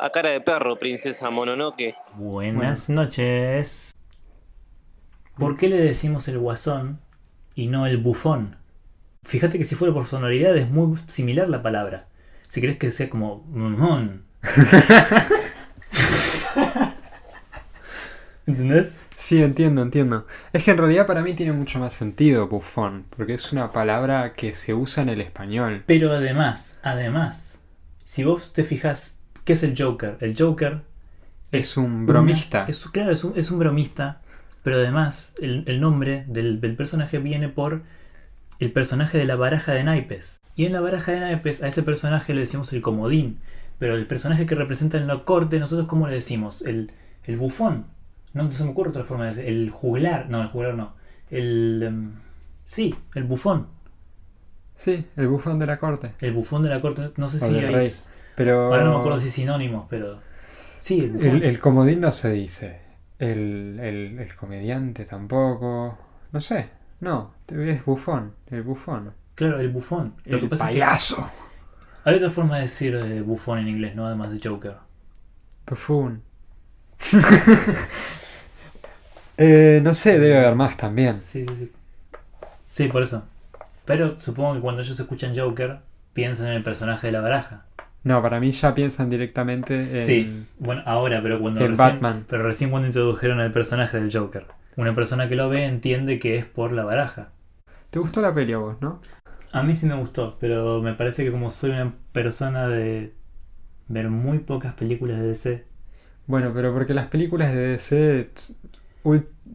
A cara de perro, princesa Mononoke. Buenas noches. ¿Por qué le decimos el guasón y no el bufón? Fíjate que si fuera por sonoridad es muy similar la palabra. Si crees que sea como mojón. ¿Entendés? Sí, entiendo, entiendo. Es que en realidad para mí tiene mucho más sentido bufón, porque es una palabra que se usa en el español. Pero además, además, si vos te fijas, ¿qué es el Joker? El Joker Es un bromista. una- es, claro, es un, es un bromista, pero además el, el nombre del, del personaje viene por el personaje de la baraja de naipes. Y en la baraja de naipes a ese personaje le decimos el comodín, pero el personaje que representa en la corte, nosotros ¿cómo le decimos? El, el bufón. No se me ocurre otra forma de decir. El juglar. No, el juglar no. El... em, sí, el bufón. Sí, el bufón de la corte. El bufón de la corte. No sé O si rey. Pero Ahora no me acuerdo si sinónimos, pero... Sí, el el, el comodín no se dice. El, el, comediante tampoco. No sé. No, es bufón. El bufón. Claro, el bufón. Lo que el pasa es que payaso. hay otra forma de decir eh, bufón en inglés, ¿no? Además de Joker. Bufón. eh, no sé, debe haber más también. Sí, sí, sí. Sí, por eso. Pero supongo que cuando ellos escuchan Joker, piensan en el personaje de la baraja. No, para mí ya piensan directamente en... Sí, bueno, ahora, pero cuando en recién, Batman. pero recién cuando introdujeron al personaje del Joker. Una persona que lo ve entiende que es por la baraja. ¿Te gustó la peli a vos, no? A mí sí me gustó, pero me parece que como soy una persona de ver muy pocas películas de DC, Bueno, pero porque las películas de DC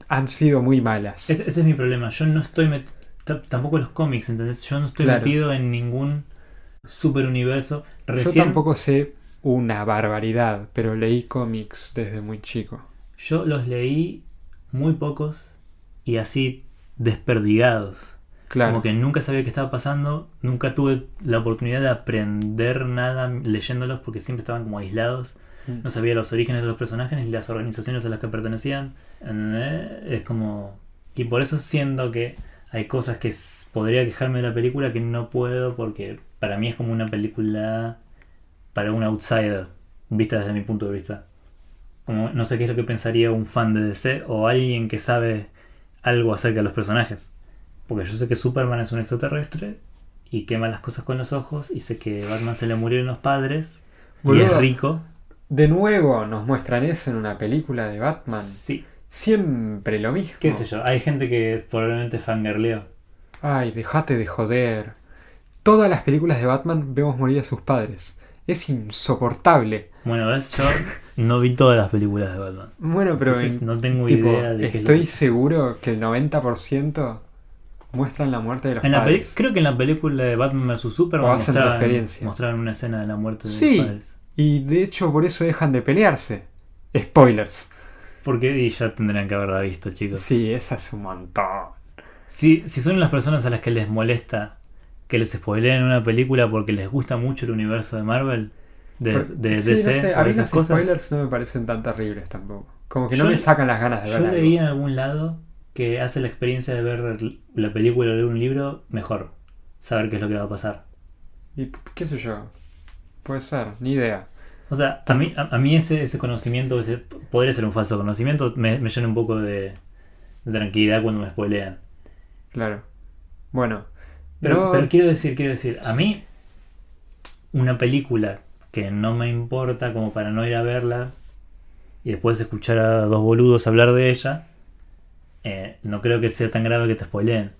han sido muy malas. Ese, ese es mi problema. Yo no estoy tampoco los cómics, ¿entendés? Yo no estoy Claro. metido en ningún super universo. Yo tampoco sé una barbaridad, pero leí cómics desde muy chico. yo los leí muy pocos y así desperdigados. Claro. Como que nunca sabía qué estaba pasando, nunca tuve la oportunidad de aprender nada leyéndolos porque siempre estaban como aislados. Mm. No sabía los orígenes de los personajes ni las organizaciones a las que pertenecían. Es como... Y por eso siento que hay cosas que podría quejarme de la película que no puedo porque para mí es como una película para un outsider, vista desde mi punto de vista. Como no sé qué es lo que pensaría un fan de DC o alguien que sabe algo acerca de los personajes. Porque yo sé que Superman es un extraterrestre y quema las cosas con los ojos y sé que Batman se le murieron los padres y es rico. De nuevo nos muestran eso en una película de Batman. Sí, Siempre lo mismo. qué sé yo. Hay gente que probablemente fangirleó. Ay, dejate de joder. Todas las películas de Batman vemos morir a sus padres. Es insoportable. Bueno, ¿ves? Yo no vi todas las películas de Batman. Bueno, pero Entonces en- no tengo tipo, idea de estoy que- seguro que el 90% muestran la muerte de los En la peli- padres. creo que en la película de Batman vs Superman O hacen mostraban, referencia. mostraban una escena de la muerte de Sí. los padres. Y de hecho por eso dejan de pelearse. Spoilers. Porque ya tendrían que haberla visto, chicos. Sí, esa es un montón. Si, si son las personas a las que les molesta que les spoileen una película porque les gusta mucho el universo de Marvel, de, sí, DC, no sé, a mí los cosas, spoilers no me parecen tan terribles tampoco. Como que Yo no me sacan las ganas de yo ver algo. leí en algún lado que hace la experiencia de ver la película o leer un libro mejor. Saber qué es lo que va a pasar. Y qué sé yo. Puede ser, ni idea. O sea, a mí, a, a mí ese, ese conocimiento, ese, podría ser un falso conocimiento, me, me llena un poco de, de tranquilidad cuando me spoilean. Claro. Bueno. Pero, no- pero quiero decir, quiero decir, a mí una película que no me importa como para no ir a verla y después escuchar a dos boludos hablar de ella, eh, no creo que sea tan grave que te spoileen.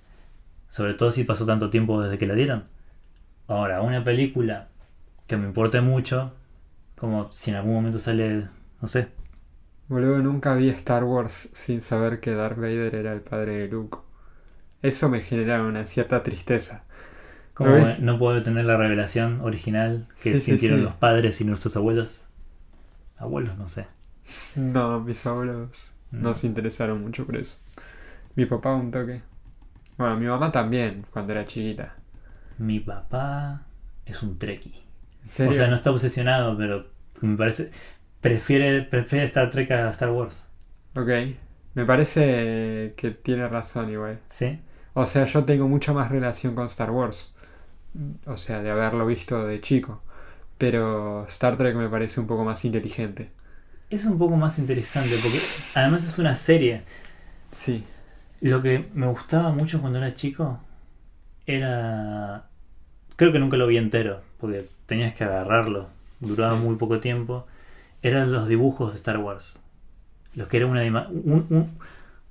Sobre todo si pasó tanto tiempo desde que la dieron. Ahora, una película que me importe mucho, como si en algún momento sale, no sé, Boludo, nunca vi Star Wars sin saber que Darth Vader era el padre de Luke. Eso me genera una cierta tristeza. como no puedo tener la revelación original que Sí, sintieron sí. los padres y nuestros abuelos. Abuelos, no sé. No, mis abuelos no No. se interesaron mucho por eso. Mi papá un toque. Bueno, mi mamá también, cuando era chiquita. Mi papá es un treki. O sea, no está obsesionado, pero me parece. Prefiere, prefiere Star Trek a Star Wars. Ok. Me parece que tiene razón igual. ¿Sí? O sea, yo tengo mucha más relación con Star Wars. O sea, de haberlo visto de chico. pero Star Trek me parece un poco más inteligente. Es un poco más interesante porque además es una serie. Sí, Lo que me gustaba mucho cuando era chico era... Creo que nunca lo vi entero, porque tenías que agarrarlo. Duraba Sí. muy poco tiempo. Eran los dibujos de Star Wars. Los que era una, un-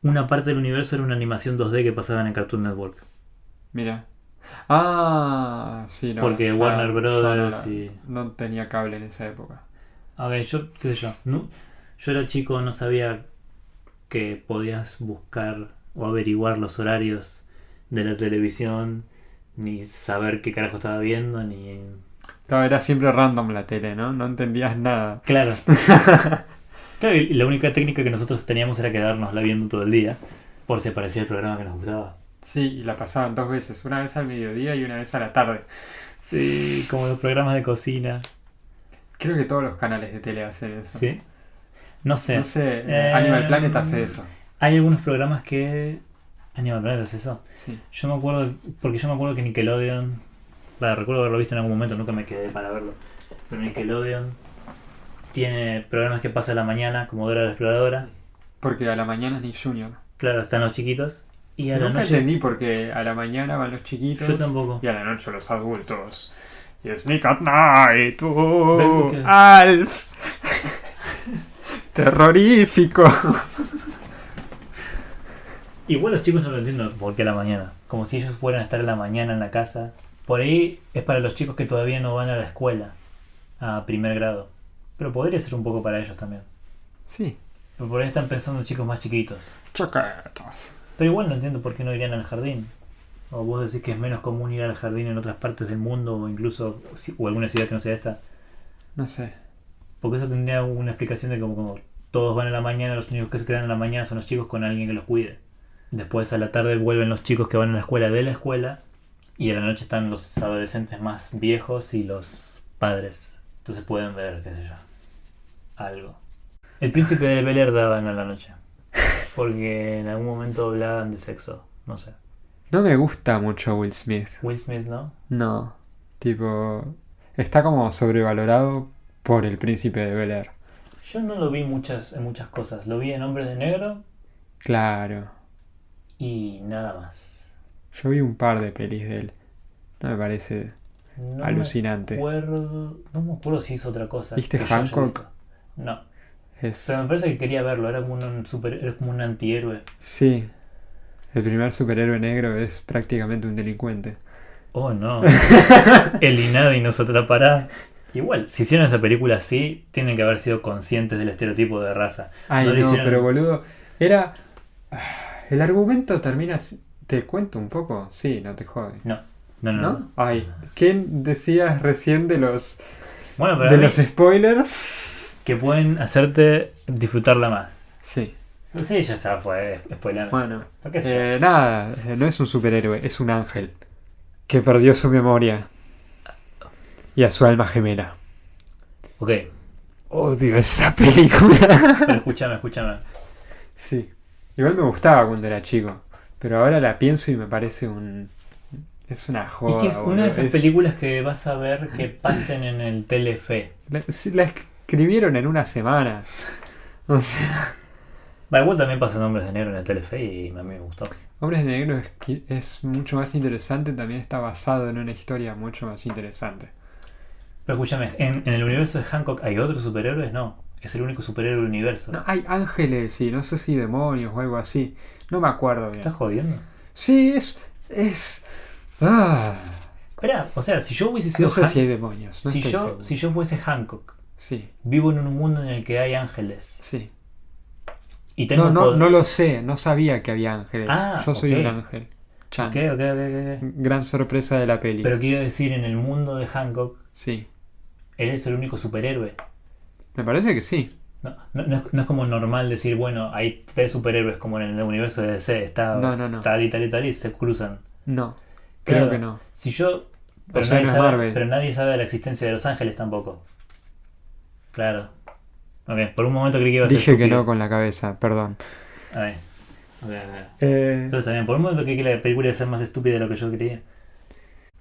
una parte del universo era una animación 2D que pasaban en Cartoon Network. mira. Ah, sí, no. Porque ya- Warner Brothers no, y- no tenía cable en esa época. A ver, yo, qué sé yo. no- yo era chico, no sabía que podías buscar o averiguar los horarios de la televisión, ni saber qué carajo estaba viendo, ni. Claro, era siempre random la tele, ¿no? No entendías nada. Claro. claro, y la única técnica que nosotros teníamos era quedarnos la viendo todo el día, por si aparecía el programa que nos gustaba. Sí, y la pasaban dos veces, una vez al mediodía y una vez a la tarde. Sí, como los programas de cocina. Creo que todos los canales de tele hacen eso. Sí. No sé. No sé, Eh, Animal Planet hace eso. Hay algunos programas que. Animal Planet es eso. Sí. Yo me acuerdo, porque yo me acuerdo que Nickelodeon, recuerdo haberlo visto en algún momento, nunca me quedé para verlo, pero Nickelodeon tiene programas que pasa a la mañana, como Dora la Exploradora, Porque a la mañana es Nick Jr. claro, están los chiquitos, y a la Nunca noche... entendí porque a la mañana van los chiquitos Yo tampoco. y a la noche los adultos. Y es Nick at Night, que- Alf. Terrorífico. Igual los chicos no lo entienden por qué a la mañana, como si ellos fueran a estar a la mañana en la casa. Por ahí es para los chicos que todavía no van a la escuela, a primer grado, pero podría ser un poco para ellos también. Sí. Pero por ahí están pensando en chicos más chiquitos. Chaquetas. Pero igual no entiendo por qué no irían al jardín. O vos decís que es menos común ir al jardín en otras partes del mundo o incluso o alguna ciudad que no sea esta. No sé. Porque eso tendría una explicación de como, como todos van a la mañana, los únicos que se quedan en la mañana son los chicos con alguien que los cuide. Después a la tarde vuelven los chicos que van a la escuela de la escuela y a la noche están los adolescentes más viejos y los padres. Entonces pueden ver, qué sé yo, algo. El príncipe de Bel Air daban a la noche. Porque en algún momento hablaban de sexo, no sé. No me gusta mucho Will Smith. Will Smith, ¿no? No. Tipo. Está como sobrevalorado por el príncipe de Bel Air. Yo no lo vi muchas, en muchas cosas. Lo vi en Hombres de Negro Claro. y nada más. Yo vi un par de pelis de él. No me parece No alucinante. Me acuerdo, no me acuerdo si hizo otra cosa. ¿Viste Hancock? No, Es. pero me parece que quería verlo. Era como un, super, era como un antihéroe. Sí. El primer superhéroe negro es prácticamente un delincuente. Oh no. El Inadi nos atrapará. Igual, si hicieron esa película así, tienen que haber sido conscientes del estereotipo de raza. Ay, No no, lo hicieron- pero boludo. Era. El argumento termina. ¿Te cuento un poco? Sí, no te jode. No, no, no. Ay, ¿qué decías recién de los. Bueno, pero de los spoilers? Que pueden hacerte disfrutarla más. Sí. No sé, ya se fue spoiler. Bueno. Eh, nada, eh, no es un superhéroe, es un ángel. Que perdió su memoria. Y a su alma gemela. Ok, Odio esa película. pero escúchame, escúchame. sí. Igual me gustaba cuando era chico. Pero ahora la pienso y me parece un. Es una joda. es que es una de esas es- películas que vas a ver que pasen en el Telefe. La, la escribieron en una semana. O sea. Va, igual también pasan Hombres de Negro en el Telefe y a mí me gustó. Hombres de Negro es, mucho más interesante. También está basado en una historia mucho más interesante. Pero escúchame, ¿en, en el universo de Hancock hay otros superhéroes? No, es el único superhéroe del universo. No, hay ángeles y no sé si demonios o algo así. No me acuerdo bien. ¿Estás jodiendo? Sí, es. Es. Ah, Espera, o sea, si yo hubiese sido no sé Han- si hay demonios. No si, estoy yo, seguro. si yo fuese Hancock, Sí, vivo en un mundo en el que hay ángeles sí. y tengo No, no, poder- no lo sé. No sabía que había ángeles. Ah, Yo soy ok. un ángel. Chan. Ok, ok, ok, ok. Gran sorpresa de la peli. Pero quiero decir, en el mundo de Hancock, Sí. él es el único superhéroe. Me parece que sí. No, no, no es, no es como normal decir, bueno, hay tres superhéroes como en el universo de DC, está No, no, no. tal y tal y tal y se cruzan. No. Creo Claro, que no. Si yo... Pero, sea, nadie sabe, Marvel. pero nadie sabe de la existencia de los ángeles tampoco. Claro. Ok, por un momento creí que iba a ser Dije que no con la cabeza, perdón. A ver. Ok, ok. Eh, Entonces también, por un momento creí que la película iba a ser más estúpida de lo que yo creía.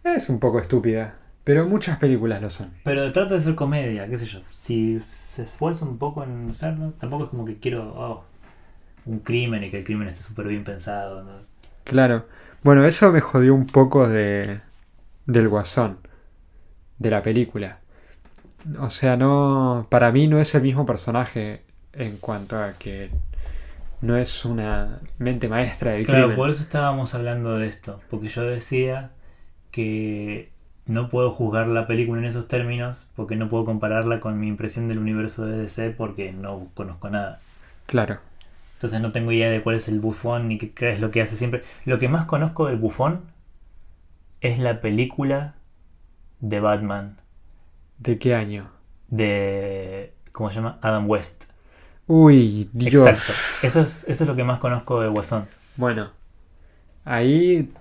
es un poco estúpida. Pero muchas películas lo son. Pero trata de ser comedia, qué sé yo. Si se esfuerza un poco en hacerlo, tampoco es como que quiero oh, un crimen y que el crimen esté súper bien pensado. ¿no? Claro. Bueno, eso me jodió un poco de del guasón de la película. O sea, no para mí no es el mismo personaje en cuanto a que no es una mente maestra del Claro, crimen. por eso estábamos hablando de esto. Porque yo decía que no puedo juzgar la película en esos términos porque no puedo compararla con mi impresión del universo de DC porque no conozco nada. Claro. Entonces no tengo idea de cuál es el bufón ni qué, qué es lo que hace siempre. Lo que más conozco del bufón es la película de Batman ¿De qué año? de... ¿Cómo se llama? Adam West. Uy, Dios. Exacto. Eso es, eso es lo que más conozco de Guasón. Bueno, ahí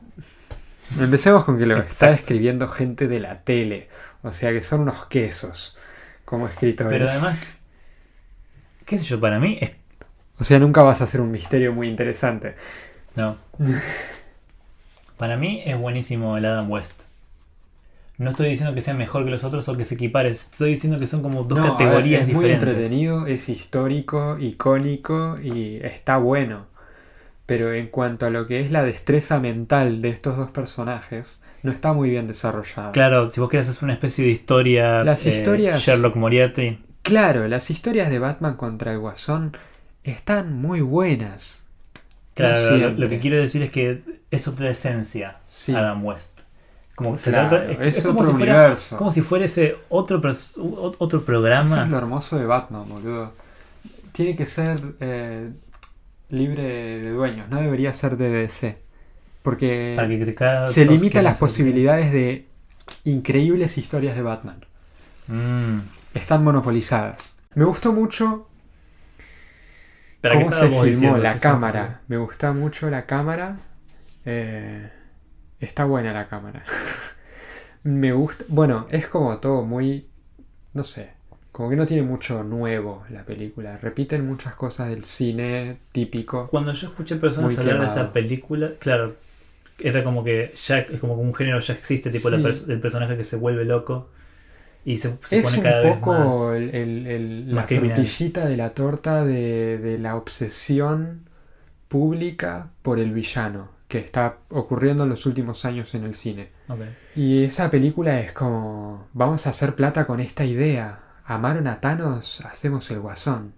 empecemos con que lo está escribiendo gente de la tele. O sea que son unos quesos como escritores. Pero además, qué sé yo, para mí es... O sea, nunca vas a hacer un misterio muy interesante. No. Para mí es buenísimo el Adam West. No estoy diciendo que sea mejor que los otros o que se equipare. Estoy diciendo que son como dos No, a ver, categorías es muy diferentes. entretenido, es histórico, icónico y está bueno. Pero en cuanto a lo que es la destreza mental de estos dos personajes, no está muy bien desarrollada. Claro, si vos querés hacer una especie de historia. Las eh, historias- Sherlock Moriarty. Claro, las historias de Batman contra el Guasón están muy buenas. Claro, No lo, siempre. lo que quiero decir es que es otra esencia. Sí. Adam West. Como se Claro, trata- es, es es como otro si fuera, universo. como si fuera ese otro, otro Eso programa. es lo hermoso de Batman, boludo. Tiene que ser eh, libre de dueños, no debería ser de DC. Porque se limita las posibilidades de increíbles historias de Batman. Mm. Están monopolizadas. Me gustó mucho ¿Para qué cómo se filmó diciendo la cámara. Me gusta mucho la cámara. Eh, está buena la cámara. Me gusta. Bueno, es como todo muy. No sé. Como que no tiene mucho nuevo la película. Repiten muchas cosas del cine típico. Cuando yo escuché personas hablar de esta película, claro, era como que ya es como que un género ya existe, tipo la Sí. pers- el personaje que se vuelve loco y se, se Es pone un cada poco vez más. el- el- el- la criminal. frutillita de la torta de, de la obsesión pública por el villano que está ocurriendo en los últimos años en el cine. Y esa película es como, vamos a hacer plata con esta idea. Amaron a Thanos, hacemos el guasón.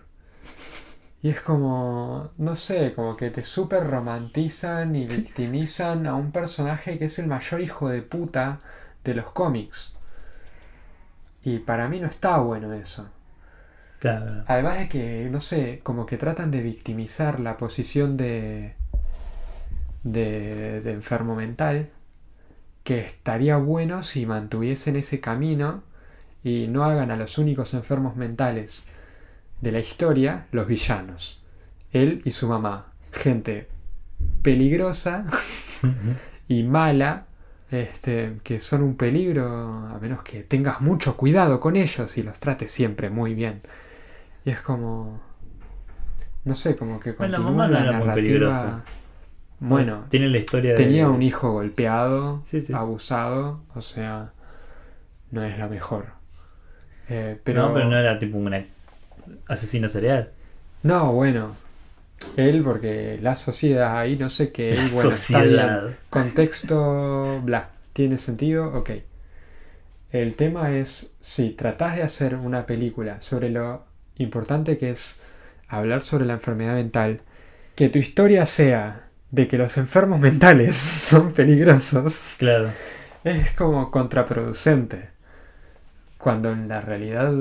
Y es como, no sé, como que te súper romantizan y victimizan a un personaje que es el mayor hijo de puta de los cómics. Y para mí no está bueno eso. Claro. Además de que, no sé, como que tratan de victimizar la posición de, de, de enfermo mental, que estaría bueno si mantuviesen ese camino y no hagan a los únicos enfermos mentales de la historia los villanos. Él y su mamá. Gente peligrosa y mala, este, que son un peligro a menos que tengas mucho cuidado con ellos y los trates siempre muy bien. Y es como, no sé, como que Bueno, la continúa mamá no la era muy narrativa. peligrosa. Bueno, tiene la historia tenía de. un hijo golpeado, Sí, sí. abusado, o sea, no es la mejor. Eh, pero, No, pero no era tipo una asesino serial. No, bueno. Él, porque la sociedad ahí, no sé qué. La bueno, está bien. sociedad. Contexto, bla. ¿Tiene sentido? Ok. El tema es, si tratás de hacer una película sobre lo importante que es hablar sobre la enfermedad mental, que tu historia sea de que los enfermos mentales son peligrosos, Claro. es como contraproducente. Cuando en la realidad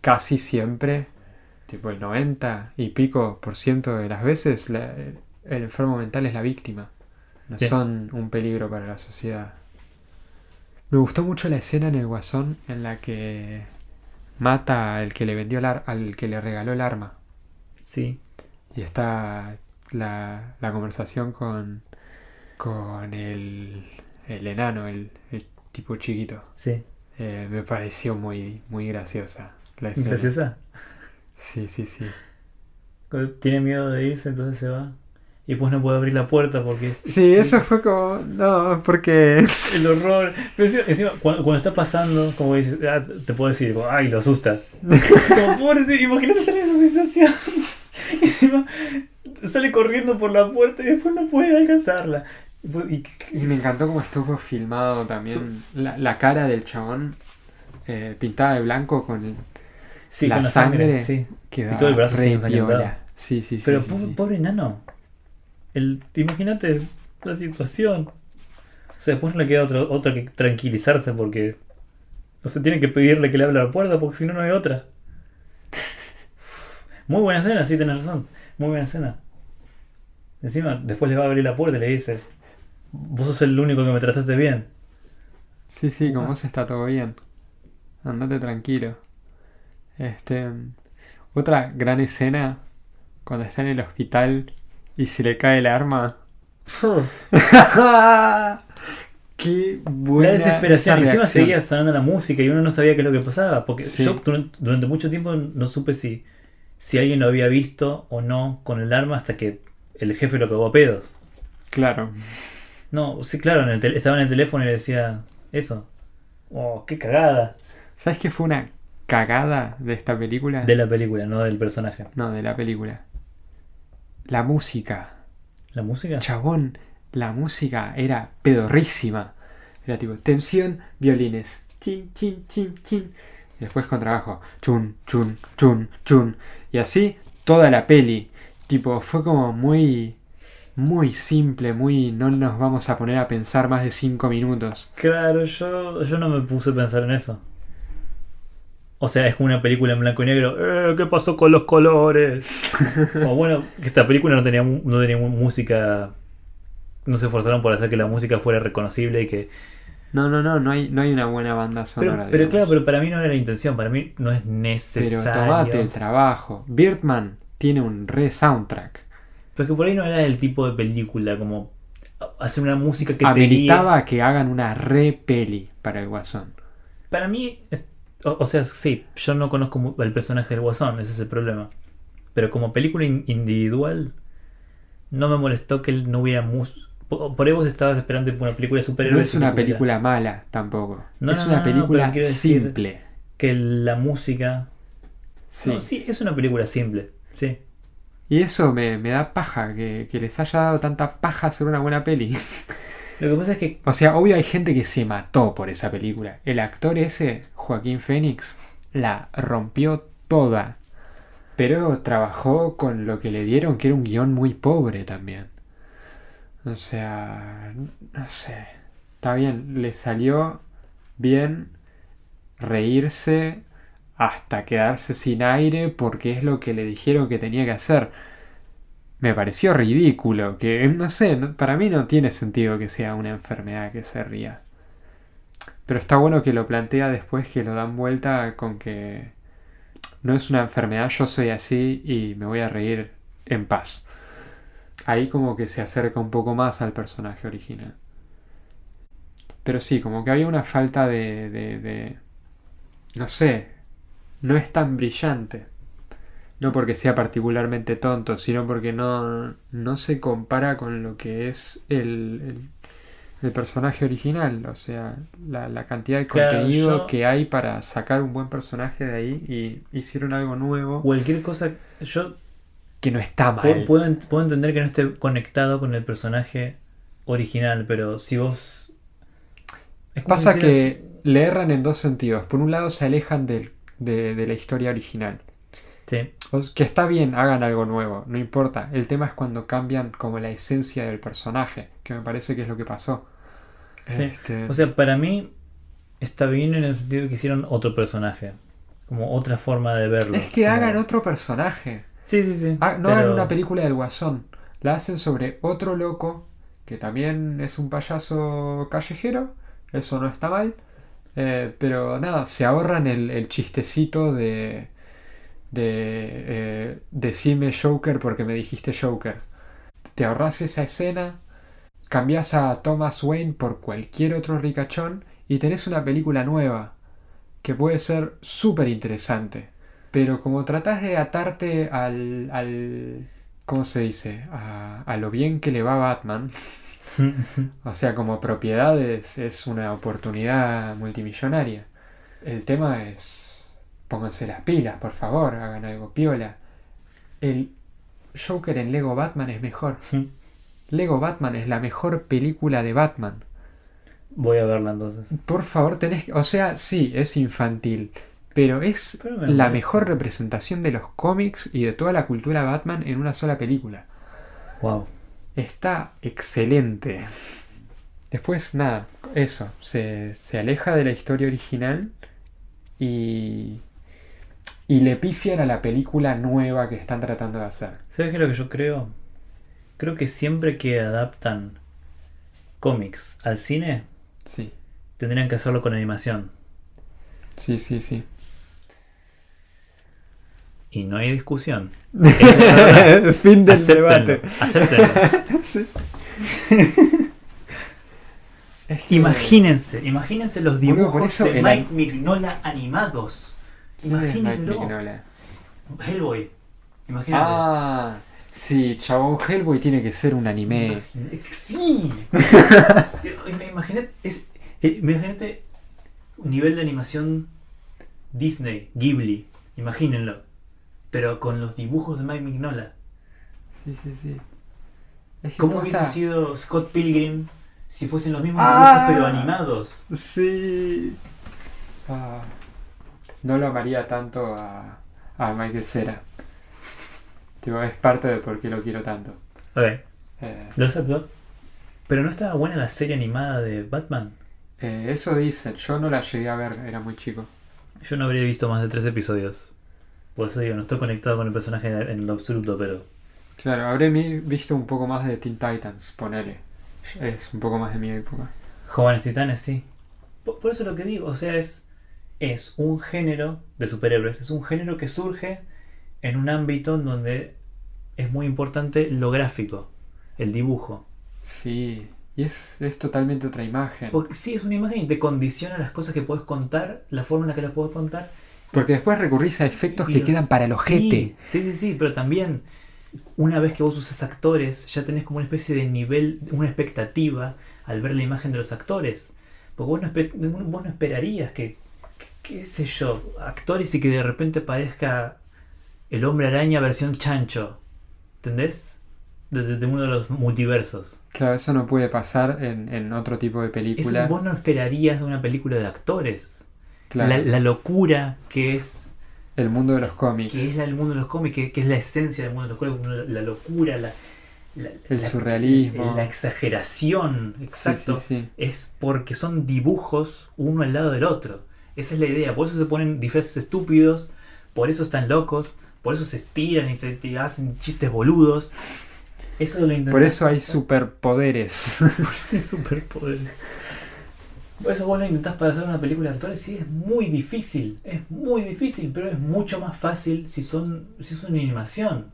casi siempre, tipo el 90 y pico por ciento de las veces, la- el enfermo mental es la víctima. No son un peligro para la sociedad. Me gustó mucho la escena en el Guasón en la que mata al que le vendió el ar- al que le regaló el arma. Sí. Y está la, la conversación con, con el, el enano, el, el tipo chiquito. Sí. Eh, me pareció muy, muy graciosa la escena. ¿Graciosa? Sí, sí, sí. Tiene miedo de irse, entonces se va. y después no puede abrir la puerta porque... Sí, eso fue como. No, porque. El horror. Pero encima, encima, cuando, cuando está pasando, como dices, ah, te puedo decir, como, ay, lo asusta. como, pobre, imagínate en esa sensación. Encima sale corriendo por la puerta y después no puede alcanzarla. Y, pues- y- Y me encantó cómo estuvo filmado también la, la cara del chabón eh, pintada de blanco con el, sí, la, con sangre. sí. Quedaba todo el brazo re. Sí, sí, sí. Pero sí, po- sí. pobre enano. El, imagínate la situación. O sea, después no le queda otra, otra que tranquilizarse porque. O sea, tiene que pedirle que le abra la puerta porque si no, no hay otra. Muy buena escena, sí, tenés razón. Muy buena escena. Encima, después le va a abrir la puerta y le dice: Vos sos el único que me trataste bien. Sí, sí, con Ah. vos está todo bien. Andate tranquilo. Este. Otra gran escena cuando está en el hospital y se le cae el arma. Qué buena la desesperación. Encima seguía sonando la música y uno no sabía qué es lo que pasaba. Porque Sí. yo dur- durante mucho tiempo no supe si, si alguien lo había visto o no con el arma hasta que el jefe lo pegó a pedos. Claro. No, sí, claro, en el tel- estaba en el teléfono y le decía eso. Oh, qué cagada. ¿Sabes qué fue una cagada de esta película? De la película, no del personaje. No, de la película. La música. ¿La música? Chabón, la música era pedorrísima. Era tipo tensión, violines. Chin, chin, chin, chin. Y después contrabajo. Chun, chun, chun, chun. Y así toda la peli. Tipo, fue como muy. Muy simple, muy. No nos vamos a poner a pensar más de 5 minutos. Claro, yo, yo no me puse a pensar en eso. O sea, es como una película en blanco y negro. "Eh, ¿Qué pasó con los colores? o bueno, esta película no tenía, no tenía música. No se esforzaron por hacer que la música fuera reconocible y que. No, no, no, no hay, no hay una buena banda Pero, sonora. pero digamos. claro, pero para mí no era la intención. Para mí no es Pero necesario. tomate el trabajo. Birdman tiene un re soundtrack. Pero que por ahí no era el tipo de película como hacer una música que te guíe. Ameritaba que hagan una re peli para el Guasón. Para mí, es- o, o sea, sí, yo no conozco al personaje del Guasón, ese es el problema. Pero como película in- individual, no me molestó que él no hubiera música. Por ahí vos estabas esperando una película de No superhéroes. es y una película mala tampoco. No, es no, una no, no, película simple. Que la música. Sí. No, sí, es una película simple. Sí. Y eso me, me da paja, que, que les haya dado tanta paja hacer una buena peli. Lo que pasa es que. o sea, obvio hay gente que se mató por esa película. El actor ese, Joaquín Phoenix, la rompió toda. Pero trabajó con lo que le dieron, que era un guion muy pobre también. O sea, no sé. Está bien, le salió bien reírse hasta quedarse sin aire porque es lo que le dijeron que tenía que hacer. Me pareció ridículo, que no sé, para mí no tiene sentido que sea una enfermedad que se ría. Pero está bueno que lo plantea después, que lo dan vuelta con que no es una enfermedad, yo soy así y me voy a reír en paz. Ahí como que se acerca un poco más al personaje original. Pero sí, como que había una falta de, de- No sé, no es tan brillante. No porque sea particularmente tonto, sino porque no, no se compara con lo que es el, el, el personaje original. O sea, la, la cantidad de Claro, contenido yo- que hay para sacar un buen personaje de ahí y hicieron algo nuevo Cualquier cosa. Yo que no está mal. puedo puedo entender que no esté conectado con el personaje original, pero si vos. es Pasa que le erran en dos sentidos. Por un lado se alejan del- de, de la historia original. Sí. O- Que está bien, hagan algo nuevo, no importa. El tema es cuando cambian como la esencia del personaje, que me parece que es lo que pasó. Sí. Este, O sea, para mí está bien en el sentido de que hicieron otro personaje. Como otra forma de verlo. es que Como- hagan otro personaje. Sí, sí, sí. Ah, no pero- hagan una película del Guasón. La hacen sobre otro loco que también es un payaso callejero. Eso no está mal. Eh, pero nada, se ahorran el, el chistecito de. de. eh, decime Joker porque me dijiste Joker. Te ahorras esa escena. Cambias a Thomas Wayne por cualquier otro ricachón. Y tenés una película nueva. Que puede ser súper interesante. Pero como tratás de atarte al, al, ¿cómo se dice? A, a lo bien que le va Batman. O sea, como propiedades es una oportunidad multimillonaria. El tema es, pónganse las pilas, por favor, hagan algo piola. El Joker en Lego Batman es mejor. Lego Batman es la mejor película de Batman. Voy a verla entonces. Por favor, tenés que... O sea, sí, es infantil, pero es Pero me la mejor representación de los cómics y de toda la cultura Batman en una sola película. Wow. Está excelente. Después, nada, eso, se, se aleja de la historia original y, y le pifian a la película nueva que están tratando de hacer. ¿Sabes qué es lo que yo creo? Creo que siempre que adaptan cómics al cine, Sí, tendrían que hacerlo con animación. sí, sí, sí. Y no hay discusión. fin del Acéptenlo. debate. acéptenlo. Sí. Es que- Imagínense, imagínense los dibujos por eso de Mike Mignola animados. ¿Quién es Mike Imagínenlo. Mignola? Hellboy. Imagínate. Ah, sí, chabón, Hellboy tiene que ser un anime. Sí. Imagínate, es, eh, imagínate un nivel de animación Disney, Ghibli. Imagínenlo. Pero con los dibujos de Mike Mignola. Sí, sí, sí. Es que ¿Cómo hubiese sido Scott Pilgrim si fuesen los mismos Ah. dibujos pero animados? Sí. Ah, no lo amaría tanto a, a Michael Cera. Tipo, es parte de por qué lo quiero tanto. Ok, Eh, lo acepto. Pero no estaba buena la serie animada de Batman. eh, eso dicen, yo no la llegué a ver, era muy chico. Yo no habría visto más de tres episodios. Por eso digo, no estoy conectado con el personaje en lo absoluto, pero. Claro, habré visto un poco más de Teen Titans, ponele. Es un poco más de mi época. Jóvenes Titanes, sí. Por, por eso lo que digo, o sea, es, es un género de superhéroes, es un género que surge en un ámbito en donde es muy importante lo gráfico, el dibujo. Sí, y es, es totalmente otra imagen. Porque sí, es una imagen y te condiciona las cosas que puedes contar, la forma en la que las puedes contar. Porque después recurrís a efectos que los- quedan para el ojete. Sí, sí, sí, pero también una vez que vos usas actores, ya tenés como una especie de nivel, una expectativa al ver la imagen de los actores. Porque vos no, vos no esperarías que, qué sé yo, actores y que de repente parezca el hombre araña versión chancho. ¿Entendés? Desde de uno de los multiversos. Claro, eso no puede pasar en, en otro tipo de Eso película. vos no esperarías de una película de actores. Claro, La, la locura que es el mundo de los que cómics. es la- el mundo de los cómics, que, que es la esencia del mundo de los cómics, la, la locura, la, la- El la- surrealismo. la exageración, exacto, Sí, sí, sí. es porque son dibujos uno al lado del otro. Esa es la idea, por eso se ponen disfraces estúpidos, por eso están locos, por eso se estiran y se hacen chistes boludos. Eso lo Por eso hay superpoderes. Sí, superpoderes. Por eso vos lo intentás para hacer una película de actores, sí, es muy difícil, es muy difícil, pero es mucho más fácil si son si es una animación.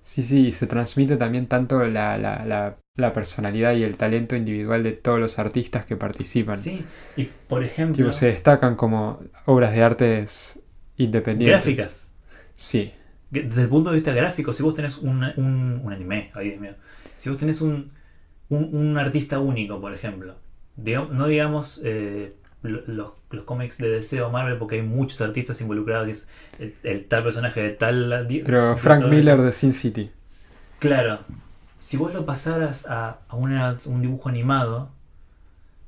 Sí, sí, y se transmite también tanto la, la, la, la personalidad y el talento individual de todos los artistas que participan. Sí, y por ejemplo, Tipo, se destacan como obras de artes independientes. gráficas. Sí, Desde el punto de vista gráfico, si vos tenés un, un, un anime, ay Dios mío, si vos tenés un, un, un artista único, por ejemplo, digamos- no digamos eh, lo- los, los cómics de DC o Marvel, porque hay muchos artistas involucrados y es el, el tal personaje de tal... pero de Frank todo- Miller de Sin City. Claro, si vos lo pasaras a, a una- un dibujo animado,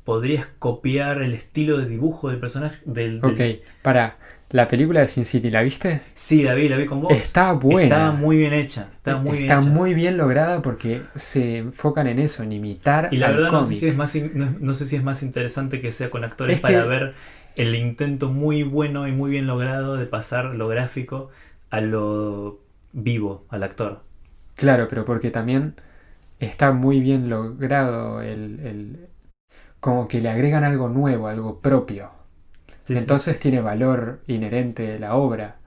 podrías copiar el estilo de dibujo del personaje. Del, del- Ok, para, la película de Sin City, ¿la viste? Sí, la vi, la vi con vos. Está buena. Está muy bien hecha. Está muy Está bien hecha. muy bien lograda porque se enfocan en eso, en imitar Y la al verdad no sé, si es más in- no, no sé si es más interesante que sea con actores Es para que- ver el intento muy bueno y muy bien logrado de pasar lo gráfico a lo vivo, al actor. Claro, pero porque también está muy bien logrado el, el- como que le agregan algo nuevo, algo propio. Sí, sí. Entonces tiene valor inherente de la obra.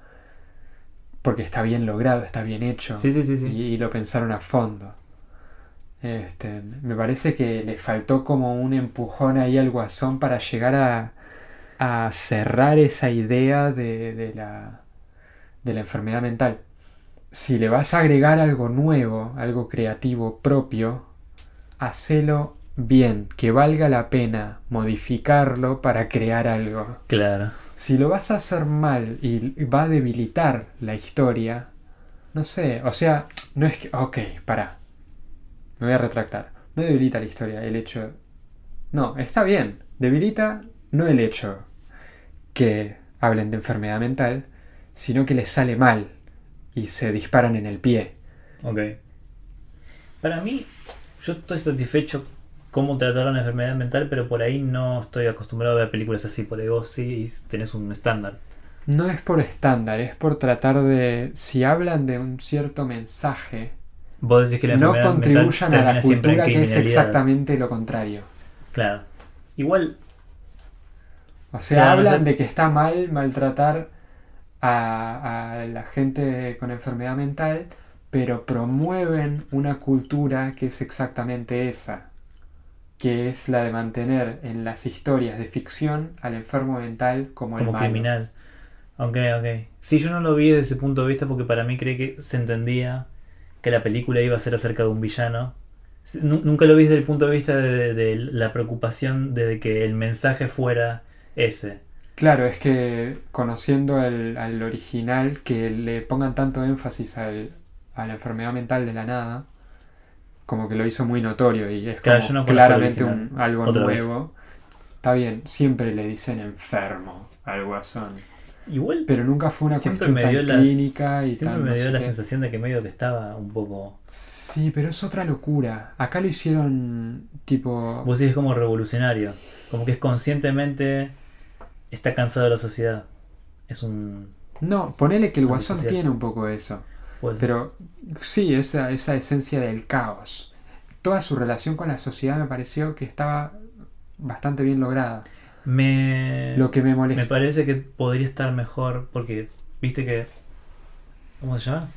Porque está bien logrado, está bien hecho. Sí, sí, sí, sí. Y, y lo pensaron a fondo. Este, me parece que le faltó como un empujón ahí al guasón para llegar a, a cerrar esa idea de, de la, de la enfermedad mental. si le vas a agregar algo nuevo, algo creativo propio, hacelo bien, que valga la pena modificarlo para crear algo. Claro. Si lo vas a hacer mal y va a debilitar la historia, no sé, o sea, no es que... Ok, para. Me voy a retractar. No debilita la historia el hecho... No, está bien. Debilita no el hecho que hablen de enfermedad mental, sino que les sale mal y se disparan en el pie. Ok. Para mí, yo estoy satisfecho cómo trataron la enfermedad mental, pero por ahí no estoy acostumbrado a ver películas así. Por ahí vos sí tenés un estándar. No es por estándar, es por tratar de... Si hablan de un cierto mensaje, Vos decís que la no contribuyan a la cultura que es exactamente lo contrario. Claro. Igual, O sea, Claro, hablan de que está mal maltratar a, a la gente con enfermedad mental, pero promueven una cultura que es exactamente esa, que es la de mantener en las historias de ficción al enfermo mental como, el como malo. criminal. Ok, ok. Sí, yo no lo vi desde ese punto de vista porque para mí creí que se entendía que la película iba a ser acerca de un villano. Nu- Nunca lo vi desde el punto de vista de, de la preocupación de que el mensaje fuera ese. Claro, es que conociendo al, al original, que le pongan tanto énfasis al- a la enfermedad mental de la nada, como que lo hizo muy notorio y es Claro, como no claramente un, algo Otra vez. nuevo. Está bien, siempre le dicen enfermo al guasón, Igual pero nunca fue una cuestión me dio, tan clínica y siempre tan me dio la qué. sensación de que medio que estaba un poco... Sí, pero es otra locura. Acá lo hicieron tipo... Vos decís como revolucionario. Como que es conscientemente... Está cansado de la sociedad. Es un... No, ponele que el guasón tiene un poco eso. Pues, Pero sí, esa, esa esencia del caos. Toda su relación con la sociedad me pareció que estaba bastante bien lograda. me... Lo que me Me molesta. parece que podría estar mejor porque, viste que... ¿Cómo se llama?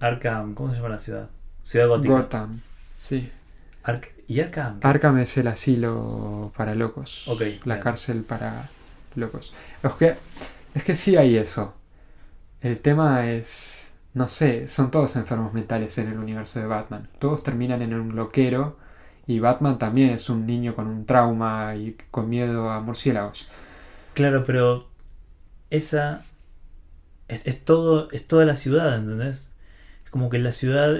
Arkham, ¿cómo se llama la ciudad? Ciudad Gótica. Gotham, sí. Ark- ¿Y Arkham? Arkham es el asilo para locos. Ok, La bien. cárcel para locos. Es que, es que sí hay eso. El tema es. No sé, son todos enfermos mentales en el universo de Batman. Todos terminan en un loquero. Y Batman también es un niño con un trauma y con miedo a murciélagos. Claro, pero esa es, es todo es toda la ciudad, ¿entendés? Es como que la ciudad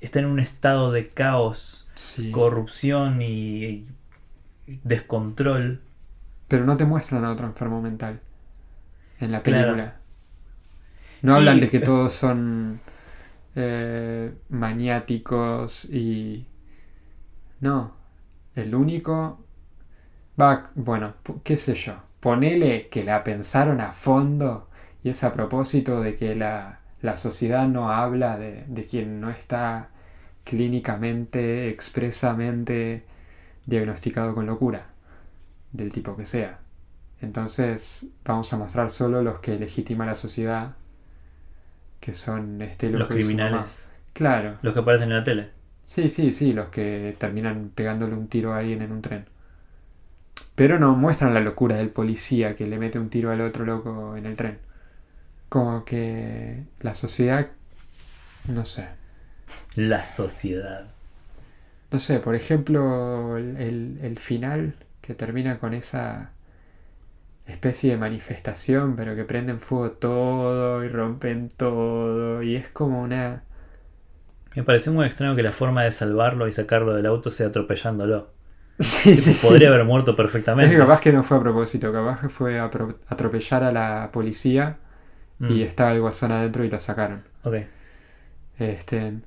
está en un estado de caos, Sí. corrupción y, y descontrol. Pero no te muestran a otro enfermo mental en la Claro. No hablan Y- de que todos son eh, maniáticos y... No, el único... Va, bueno, qué sé yo. Ponele que la pensaron a fondo y es a propósito de que la, la sociedad no habla de, de quien no está clínicamente, expresamente diagnosticado con locura, del tipo que sea. Entonces vamos a mostrar solo los que legitima la sociedad, que son este Los criminales, Claro, los que aparecen en la tele. sí, sí, sí, los que terminan pegándole un tiro a alguien en un tren. Pero no muestran la locura del policía que le mete un tiro al otro loco en el tren. Como que la sociedad, no sé, La sociedad. No sé, por ejemplo, el- el final que termina con esa especie de manifestación, pero que prenden fuego todo y rompen todo, y es como una... Me pareció muy extraño que la forma de salvarlo y sacarlo del auto sea atropellándolo. Sí. Podría haber muerto Es perfectamente. que capaz que no fue a propósito, capaz que fue a atropellar a la policía Mm, y estaba el guasón adentro y lo sacaron. ok. Este,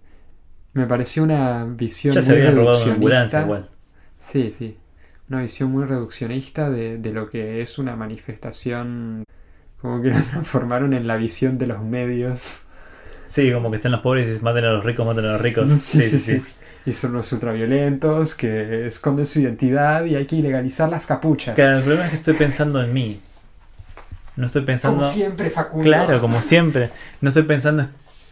me pareció una visión Ya se muy habían robado una ambulancia igual. Sí, sí. Una visión muy reduccionista de, de lo que es una manifestación. Como que lo transformaron en la visión de los medios. Sí, como que están los pobres y maten a los ricos, maten a los ricos. Sí, sí, sí. Y son los ultraviolentos que esconden su identidad y hay que ilegalizar las capuchas. Claro, el problema es que estoy pensando en mí. No estoy pensando. Como siempre, Facundo. Claro, como siempre. No estoy pensando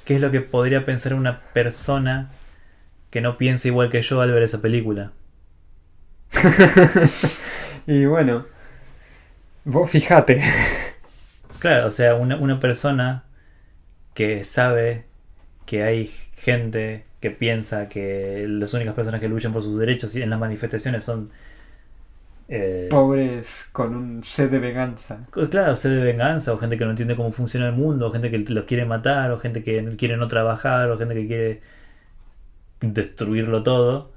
qué es lo que podría pensar una persona que no piensa igual que yo al ver esa película. y bueno, vos fijate. Claro, o sea, una, una persona que sabe que hay gente que piensa que las únicas personas que luchan por sus derechos en las manifestaciones son... eh, Pobres con un sed de venganza. Claro, sed de venganza, o gente que no entiende cómo funciona el mundo, o gente que los quiere matar, o gente que quiere no trabajar, o gente que quiere destruirlo todo.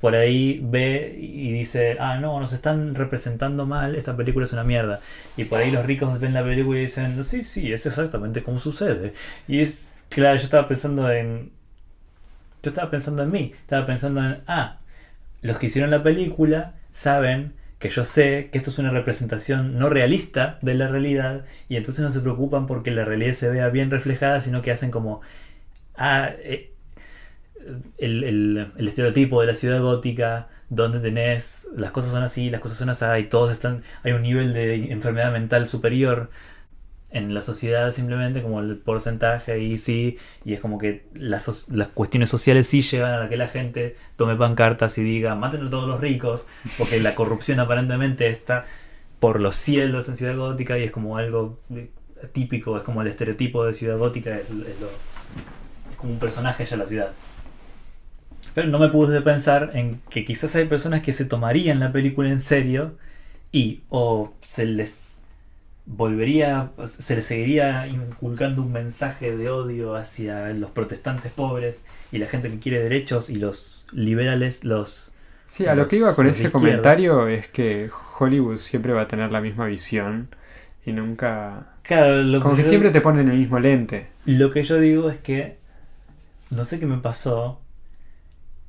Por ahí ve y dice, ah, no, nos están representando mal, esta película es una mierda. Y por ahí los ricos ven la película y dicen, sí, sí, es exactamente como sucede. Y es, claro, yo estaba pensando en... Yo estaba pensando en mí, estaba pensando en, ah, los que hicieron la película saben que yo sé que esto es una representación no realista de la realidad y entonces no se preocupan porque la realidad se vea bien reflejada, sino que hacen como ah, eh, el, estereotipo de la ciudad gótica donde tenés las cosas son así, las cosas son así y todos están hay un nivel de enfermedad mental superior en la sociedad simplemente como el porcentaje ahí sí y es como que las, las cuestiones sociales sí llevan a que la gente tome pancartas y diga maten a todos los ricos porque la corrupción aparentemente está por los cielos en Ciudad Gótica y es como algo típico, es como el estereotipo de Ciudad Gótica, es, es como un personaje ya la ciudad. Pero no me pude pensar en que quizás hay personas que se tomarían la película en serio y o se les volvería, se les seguiría inculcando un mensaje de odio hacia los protestantes pobres y la gente que quiere derechos y los liberales, los... Sí, a lo que iba con ese comentario es que Hollywood siempre va a tener la misma visión y nunca... Claro, lo Como que yo- siempre te ponen el mismo lente. Lo que yo digo es que no sé qué me pasó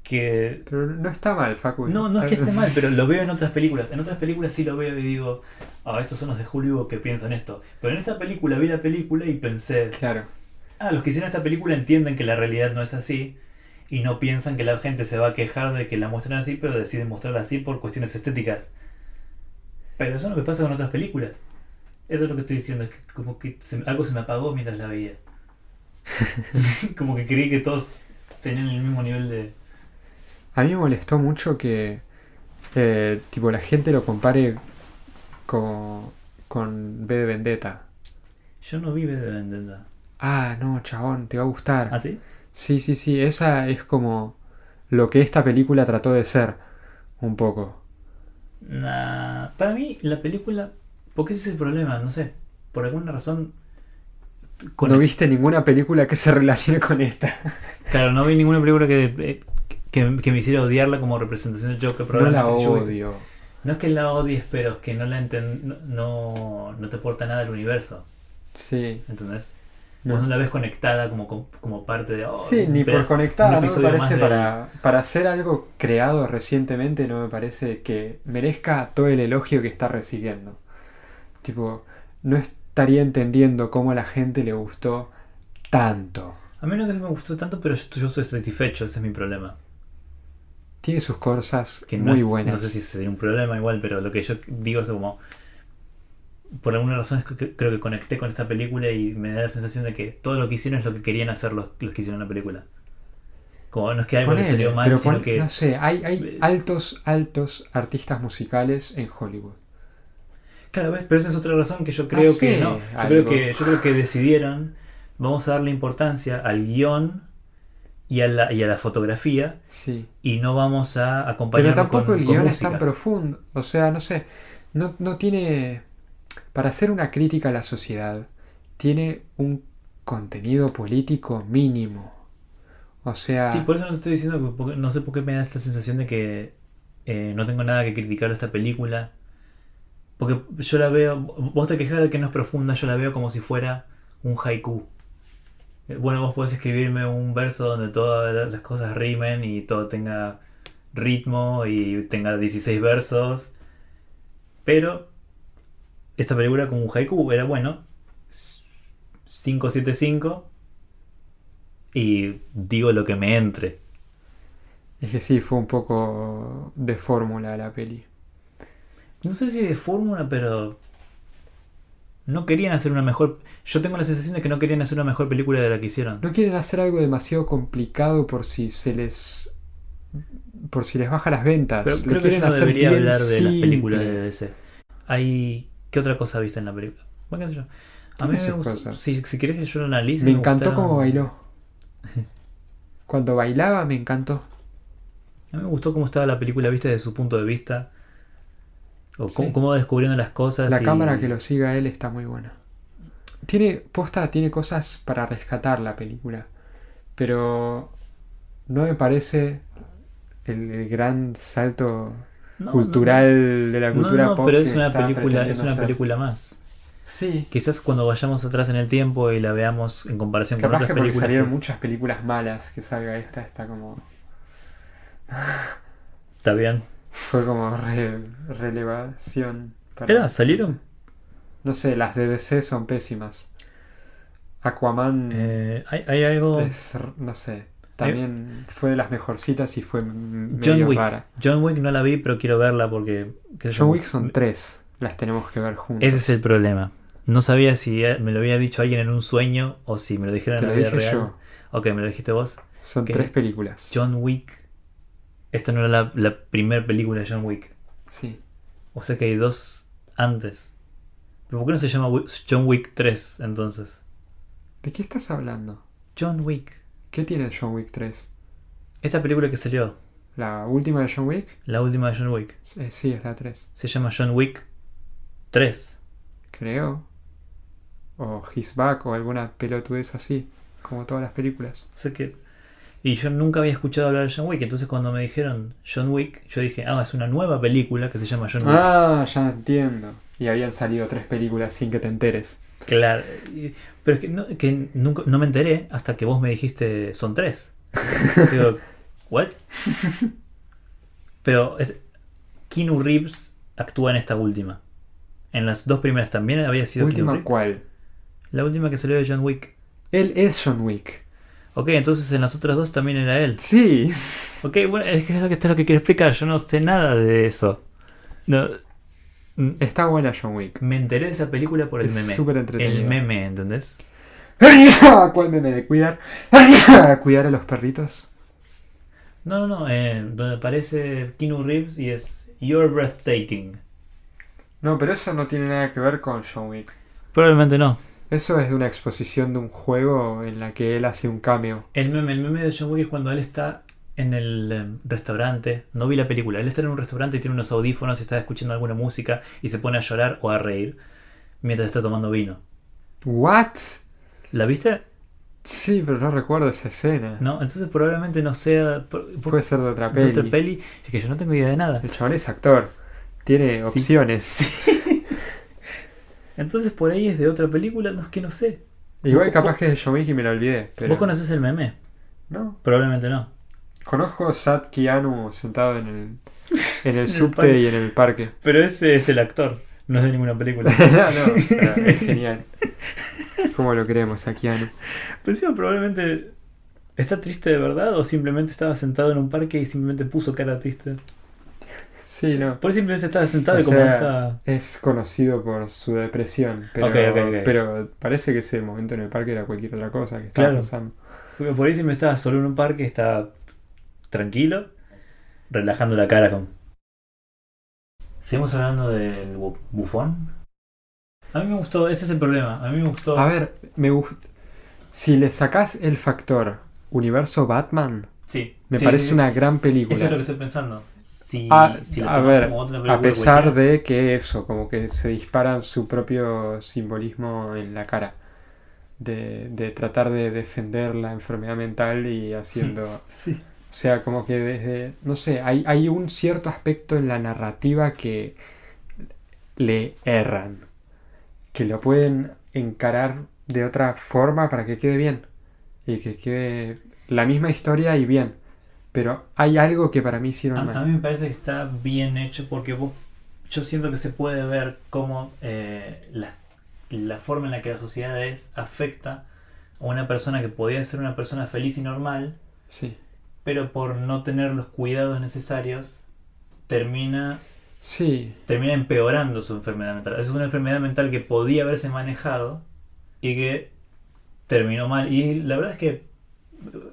que Pero no está mal, Facu. no no es que esté mal, pero lo veo en otras películas. En otras películas sí lo veo y digo, ah, estos son los de Hollywood que piensan esto. Pero en esta película vi la película y pensé, Claro. ah, los que hicieron esta película entienden que la realidad no es así y no piensan que la gente se va a quejar de que la muestren así, pero deciden mostrarla así por cuestiones estéticas. Pero eso no me pasa con otras películas. Eso es lo que estoy diciendo, es que como que se- algo se me apagó mientras la veía. como que creí que todos tenían el mismo nivel de... A mí me molestó mucho que eh, tipo la gente lo compare con, con B de Vendetta. Yo no vi V de Vendetta. Ah, no, chabón, te va a gustar. ¿Ah, sí? Sí, sí, sí, esa es como lo que esta película trató de ser, un poco. Nah, para mí la película... Porque ese es el problema, no sé. Por alguna razón... con No el- viste ninguna película que se relacione con esta. Claro, no vi ninguna película que, eh, que, que me hiciera odiarla como representación del Joker. No la odio. No es que la odies, pero es que no la enten- no, no, te aporta nada al universo. Sí. ¿Entendés? No. Vos no la ves conectada como, como, parte de. oh, Sí, ni por conectada, no me parece para, para hacer algo creado recientemente, no me parece que merezca todo el elogio que está recibiendo. Tipo, no estaría entendiendo cómo a la gente le gustó tanto. A mí no que me gustó tanto, pero yo, yo estoy satisfecho, ese es mi problema. Tiene sus cosas Que no muy es- buenas. No sé si sería un problema igual, pero lo que yo digo es que como. Por alguna razón es que que- creo que conecté con esta película y me da la sensación de que todo lo que hicieron es lo que querían hacer los, los que hicieron la película. Como no es que algo le Ponele, salió mal, pero sino que. no sé, hay, hay Eh, altos, altos artistas musicales en Hollywood. Claro, ¿ves? pero esa es otra razón que yo creo que Hacé no. Yo algo. creo que, yo creo que decidieron, vamos a darle importancia al guion y a la, y a la fotografía Sí. y no vamos a Pero acompañarlo tampoco con, el guion es tan profundo. O sea, no sé. No, no tiene. Para hacer una crítica a la sociedad, tiene un contenido político mínimo. O sea. Sí, por eso no estoy diciendo, que- porque no sé por qué me da esta sensación de que eh, no tengo nada que criticar a esta película. Porque yo la veo, vos te quejas de que no es profunda, yo la veo como si fuera un haiku. Eh, Bueno, vos podés escribirme un verso donde todas las cosas rimen y todo tenga ritmo y tenga 16 versos. Pero esta película como un haiku era bueno. 575 y digo lo que me entre. Es que sí, fue un poco de fórmula la peli. No sé si de fórmula, pero no querían hacer una mejor. Yo tengo la sensación de que no querían hacer una mejor película de la que hicieron. No quieren hacer algo demasiado complicado por si se les. por si les baja las ventas. Pero Lo creo que yo quieren no hacer debería bien hablar de las películas de. DC. Hay ¿qué otra cosa viste en la película? Bueno, qué sé yo. A mí me gustó. Si, si querés que yo lo analice. Me encantó gustaron- cómo bailó. Cuando bailaba me encantó. A mí me gustó cómo estaba la película, viste, desde su punto de vista. O Sí. cómo, cómo va descubriendo las cosas. La y- cámara que lo siga él está muy buena. Tiene, posta, tiene cosas para rescatar la película. Pero no me parece el, el gran salto No, cultural de la cultura no, pop. pero es una película, es una hacer. película más. Sí. Quizás cuando vayamos atrás en el tiempo y la veamos en comparación con otras que porque películas. salieron que- muchas películas malas que salga esta, está como. Está bien. Fue como re- relevación. para- Era, salieron. No sé, las de DC son pésimas. Aquaman eh, hay, hay algo. es, no sé, también fue de las mejorcitas y fue m- John medio Wick. rara. John Wick no la vi, pero quiero verla porque. yo, John Wick son tres, las tenemos que ver juntos. Ese es el problema. No sabía si eh, me lo había dicho alguien en un sueño o si me lo dijeron en la vida dije real. yo, Ok, me lo dijiste vos. son tres películas. John Wick. Esta no era la, la primera película de John Wick. Sí. O sea que hay dos antes. ¿Pero por qué no se llama John Wick 3 entonces? ¿De qué estás hablando? John Wick. ¿Qué tiene John Wick 3? Esta película que salió, ¿La última de John Wick? la última de John Wick, Eh, sí, es la 3. se llama John Wick 3. Creo. O His Back o alguna pelotudez así, como todas las películas. O sea que. Y yo nunca había escuchado hablar de John Wick. Entonces cuando me dijeron John Wick, yo dije, ah, es una nueva película que se llama John Wick. Ah, ya entiendo. Y habían salido tres películas sin que te enteres. Claro. Pero es que, no, que nunca, no me enteré hasta que vos me dijiste, son tres. Digo, ¿what? Pero es, Keanu Reeves actúa en esta última. En las dos primeras también había sido Keanu ¿Última Reeves. cuál? La última que salió de John Wick. Él es John Wick. Ok, entonces en las otras dos también era él. Sí. Ok, bueno, es que es lo que, esto es lo que quiero explicar. Yo no sé nada de eso. No, mm, Está buena John Wick. me enteré de esa película por el Es meme. súper entretenido. El meme, ¿entendés? ¿Cuál meme de cuidar? ¿Cuidar a los perritos? No, no, no. eh, donde aparece Keanu Reeves y es You're breathtaking. No, pero eso no tiene nada que ver con John Wick. Probablemente no. Eso es de una exposición de un juego en la que él hace un cameo. El meme, el meme de John Wick es cuando él está en el eh, restaurante. No vi la película. Él está en un restaurante y tiene unos audífonos y está escuchando alguna música y se pone a llorar o a reír mientras está tomando vino. ¿What? ¿La viste? Sí, pero no recuerdo esa escena. No, entonces probablemente no sea. por- Puede ser de otra de peli. otra peli. Es que yo no tengo idea de nada. El chabón es actor. Tiene Sí. opciones. Entonces por ahí es de otra película, no es que no sé. Igual ¿Vos- capaz que es de Wick y me lo olvidé. Pero... ¿Vos conoces el meme? No. Probablemente no. Conozco a Sat Keanu sentado en el, en el subte y en el parque. Pero ese es el actor, no es de ninguna película. no, no, pero es genial. ¿Cómo lo queremos a Keanu? Encima probablemente está triste de verdad o simplemente estaba sentado en un parque y simplemente puso cara triste. Sí, no. Por simplemente estaba sentado O y como sea, está. es conocido por su depresión, pero, parece que ese momento en el parque era cualquier otra cosa que estaba Claro. pasando. Porque por ahí siempre estaba solo en un parque, estaba tranquilo, relajando la cara con. Seguimos hablando del bu- bufón. A mí me gustó, ese es el problema. A mí me gustó. A ver, me gust- Si le sacás el factor universo Batman, sí, me sí, parece sí, una gran película. Eso es lo que estoy pensando. Si, Ah, si la a ver, otra a pesar de que eso, como que se disparan su propio simbolismo en la cara. De, de tratar de defender la enfermedad mental y haciendo... Sí. O sea, como que desde... No sé, hay, hay un cierto aspecto en la narrativa que le erran. Que lo pueden encarar de otra forma para que quede bien. Y que quede la misma historia y bien. Pero hay algo que para mí hicieron A, mal. a mí me parece que está bien hecho porque vos, yo siento que se puede ver cómo eh, la, la forma en la que la sociedad es afecta a una persona que podía ser una persona feliz y normal, Sí. pero por no tener los cuidados necesarios termina, Sí, termina empeorando su enfermedad mental. Es una enfermedad mental que podía haberse manejado y que terminó mal. Y la verdad es que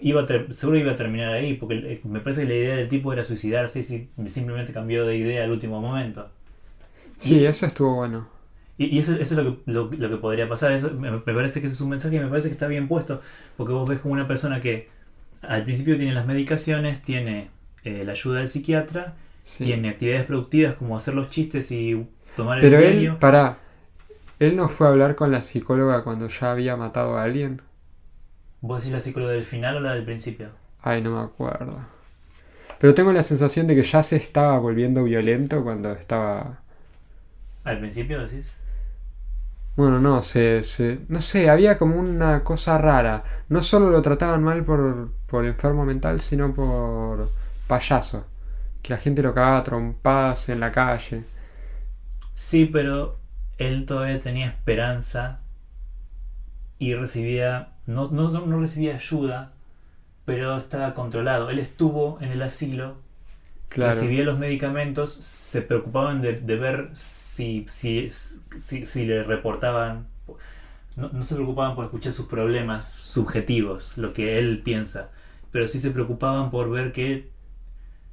iba a seguro iba a terminar ahí, porque me parece que la idea del tipo era suicidarse y si- simplemente cambió de idea al último momento. sí, Y- eso estuvo bueno. Y, y eso, eso es lo que, lo, lo que podría pasar. Eso, me, me parece que ese es un mensaje y me parece que está bien puesto. Porque vos ves como una persona que al principio tiene las medicaciones, tiene eh, la ayuda del psiquiatra, Sí. tiene actividades productivas como hacer los chistes y tomar el Pero él, pará, él no fue a hablar con la psicóloga cuando ya había matado a alguien. ¿Vos decís la psicóloga del final o la del principio? Ay, no me acuerdo. Pero tengo la sensación de que ya se estaba volviendo violento cuando estaba... ¿Al principio decís? Bueno, no, se, se- no sé, había como una cosa rara. No solo lo trataban mal por, por enfermo mental, sino por payaso. Que la gente lo cagaba a trompadas en la calle. Sí, pero él todavía tenía esperanza y recibía, no, no, no- recibía ayuda, pero estaba controlado. Él estuvo en el asilo, Claro. recibía los medicamentos, se preocupaban de, de ver si, si, si, si le reportaban, no, no se preocupaban por escuchar sus problemas subjetivos, lo que él piensa, pero sí se preocupaban por ver que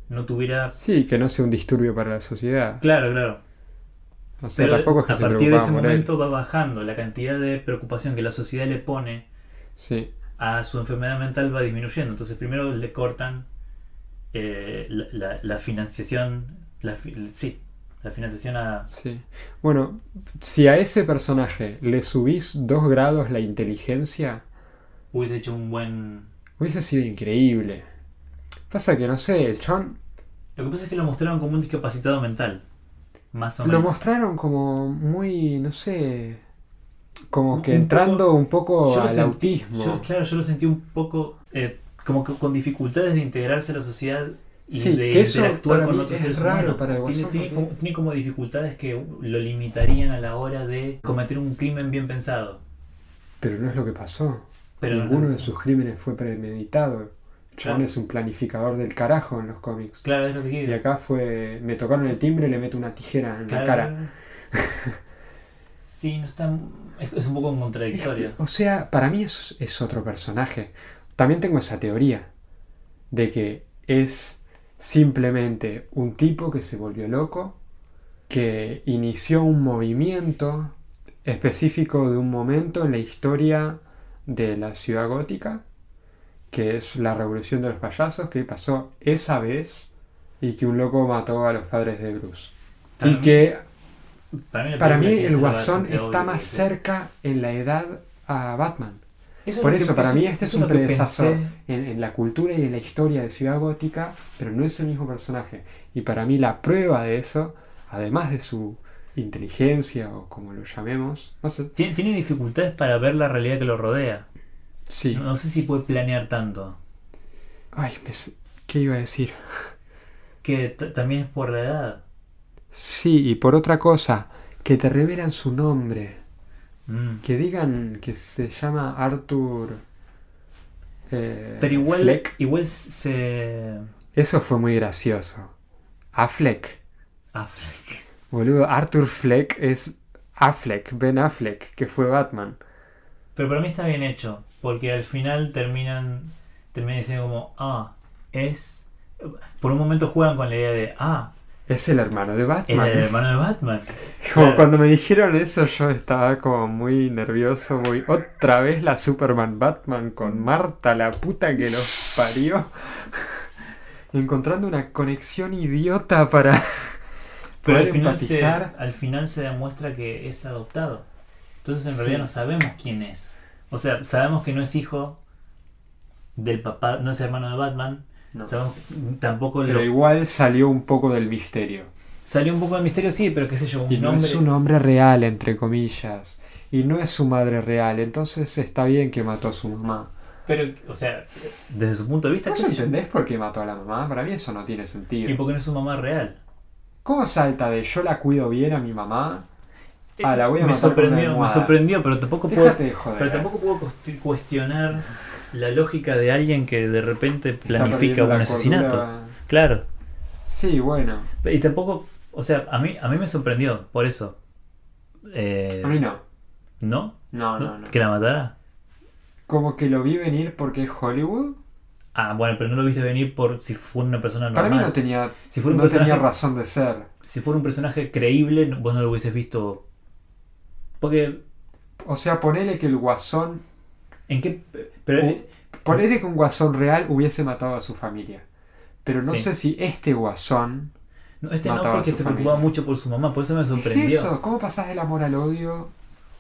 no tuviera... Sí, que no sea un disturbio para la sociedad. Claro, claro. O sea, Pero tampoco es que a se partir de ese momento va bajando la cantidad de preocupación que la sociedad le pone Sí, a su enfermedad mental va disminuyendo. Entonces primero le cortan eh, la, la- la financiación, la, sí, la financiación a... sí. Bueno, si a ese personaje le subís dos grados la inteligencia, Hubiese hecho un buen... hubiese sido increíble. Pasa que no sé, el chabón Lo que pasa es que lo mostraron como un discapacitado mental. Más o lo mostraron como muy, no sé, como que un entrando poco- un poco al sentí- autismo. yo- claro, yo lo sentí un poco eh, como que con dificultades de integrarse a la sociedad y Sí, de que eso interactuar con otros es seres raro humanos. para el tiene, Guasón tiene porque- como, tiene como dificultades que lo limitarían a la hora de cometer un crimen bien pensado. Pero no es lo que pasó. Pero Ninguno de sus crímenes fue premeditado. Claro. es un planificador del carajo en los cómics. Claro, es lo que quiero. Y acá fue, me tocaron el timbre y le meto una tijera en la cara. Sí, no está. Es, es un poco contradictorio. O sea, para mí es, es otro personaje. También tengo esa teoría de que es simplemente un tipo que se volvió loco, que inició un movimiento específico de un momento en la historia de la ciudad gótica, que es la revolución de los payasos, que pasó esa vez y que un loco mató a los padres de Bruce. Y que Para mí, para el guasón está más cerca en la edad a Batman. Eso Por eso, para mí este es un predecesor en la cultura y en la historia de Ciudad Gótica, pero no es el mismo personaje. Y para mí la prueba de eso, además de su inteligencia o como lo llamemos, no sé, Tiene, tiene dificultades para ver la realidad que lo rodea. Sí. No, no sé si puede planear tanto. Ay, me ¿qué iba a decir? Que también es por la edad. Sí, y por otra cosa, que te revelan su nombre, Mm. que digan que se llama Arthur. eh, Pero igual, Fleck. igual se. Eso fue muy gracioso. Affleck. Affleck. Boludo, Arthur Fleck es Affleck, Ben Affleck, que fue Batman. Pero para mí está bien hecho. Porque al final terminan. Terminan diciendo como. Ah, es. Por un momento juegan con la idea de. Ah, Es el hermano de es Batman. el hermano de Batman. Como Claro. cuando me dijeron eso yo estaba como muy nervioso, muy... Otra vez la Superman Batman con Marta, la puta que los parió. Encontrando una conexión idiota para Pero al poder final, se, al final se demuestra que es adoptado. Entonces en Sí. realidad no sabemos quién es. O sea, sabemos que no es hijo del papá, no es hermano de Batman. No. Sabemos- tampoco Pero lo, igual salió un poco del misterio. salió un poco del misterio, sí, pero qué sé yo, un Y no nombre. es un hombre real, entre comillas. Y no es su madre real, entonces está bien que mató a su mamá. Pero, o sea, desde su punto de vista, ¿Vos qué sé yo, entendés por qué mató a la mamá? Para mí eso no tiene y sentido. porque no es su mamá real. ¿Cómo salta de yo la cuido bien a mi mamá? Ah, la voy a me sorprendió, me sorprendió, pero tampoco puedo, Déjate pero tampoco puedo cuest- cuestionar la lógica de alguien que de repente planifica un asesinato. cordura. Claro. Sí, bueno. Y tampoco, o sea, a mí, a mí me sorprendió, por eso. Eh, A mí no. ¿No? No, no, no. ¿Que la matara? Como que lo vi venir porque es Hollywood. Ah, bueno, pero no lo viste venir por si fuera una persona normal. Para mí no tenía, Si fuera un no tenía razón de ser. Si fuera un personaje creíble, vos no lo hubieses visto Porque, O sea, ponele que el guasón. ¿en qué? Pero, Uh, Ponele que un guasón real hubiese matado a su familia. Pero no Sí. sé si este guasón. no, este no, porque se familia. preocupaba mucho por su mamá, por eso me ¿Qué es sorprendió. eso? ¿Cómo pasás del amor al odio?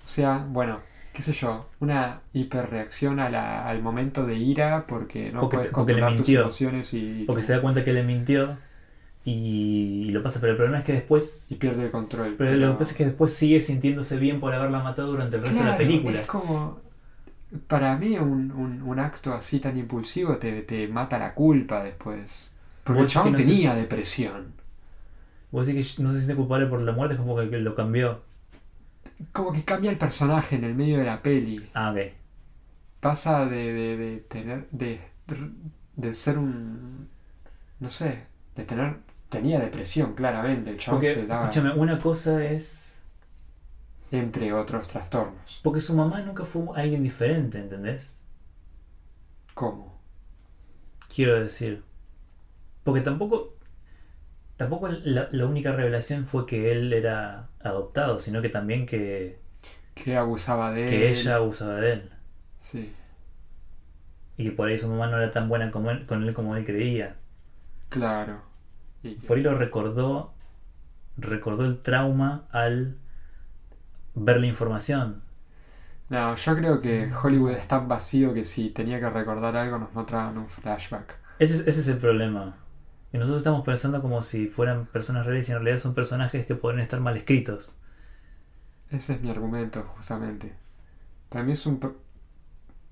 O sea, bueno, qué sé yo, una hiperreacción a la- al momento de ira porque no Porque- puedes porque le controlar tus emociones y, Porque se da cuenta que le mintió y, y lo pasa. Pero el problema es que después. y pierde el control. Pero lo que pasa es que después sigue sintiéndose bien por haberla matado durante el resto de la Claro, película. Es como. Para mí, un, un- un acto así tan impulsivo te, te mata la culpa después. Porque el chabón no tenía si- depresión. Vos decís que no se siente culpable por la muerte, es como que lo cambió. Como que cambia el personaje en el medio de la peli. Ah, ok. Pasa de, de, de tener. De, de ser un. No sé. De tener. Tenía depresión, claramente. El chabón Porque, se daba. escúchame, una cosa es. Entre otros trastornos. Porque su mamá nunca fue alguien diferente, ¿entendés? ¿Cómo? Quiero decir. Porque tampoco. Tampoco la, la única revelación fue que él era adoptado, sino que también que, Que abusaba de que él. ella abusaba de él. Sí. Y que por ahí su mamá no era tan buena como él- con él como él creía. Claro. Por ahí lo recordó. Recordó el trauma al ver la información. No, yo creo que Hollywood es tan vacío que si tenía que recordar algo nos mostraban un flashback. Ese, es- ese es el problema. Y nosotros estamos pensando como si fueran personas reales y en realidad son personajes que pueden estar mal escritos. Ese es mi argumento, justamente. Para mí es un...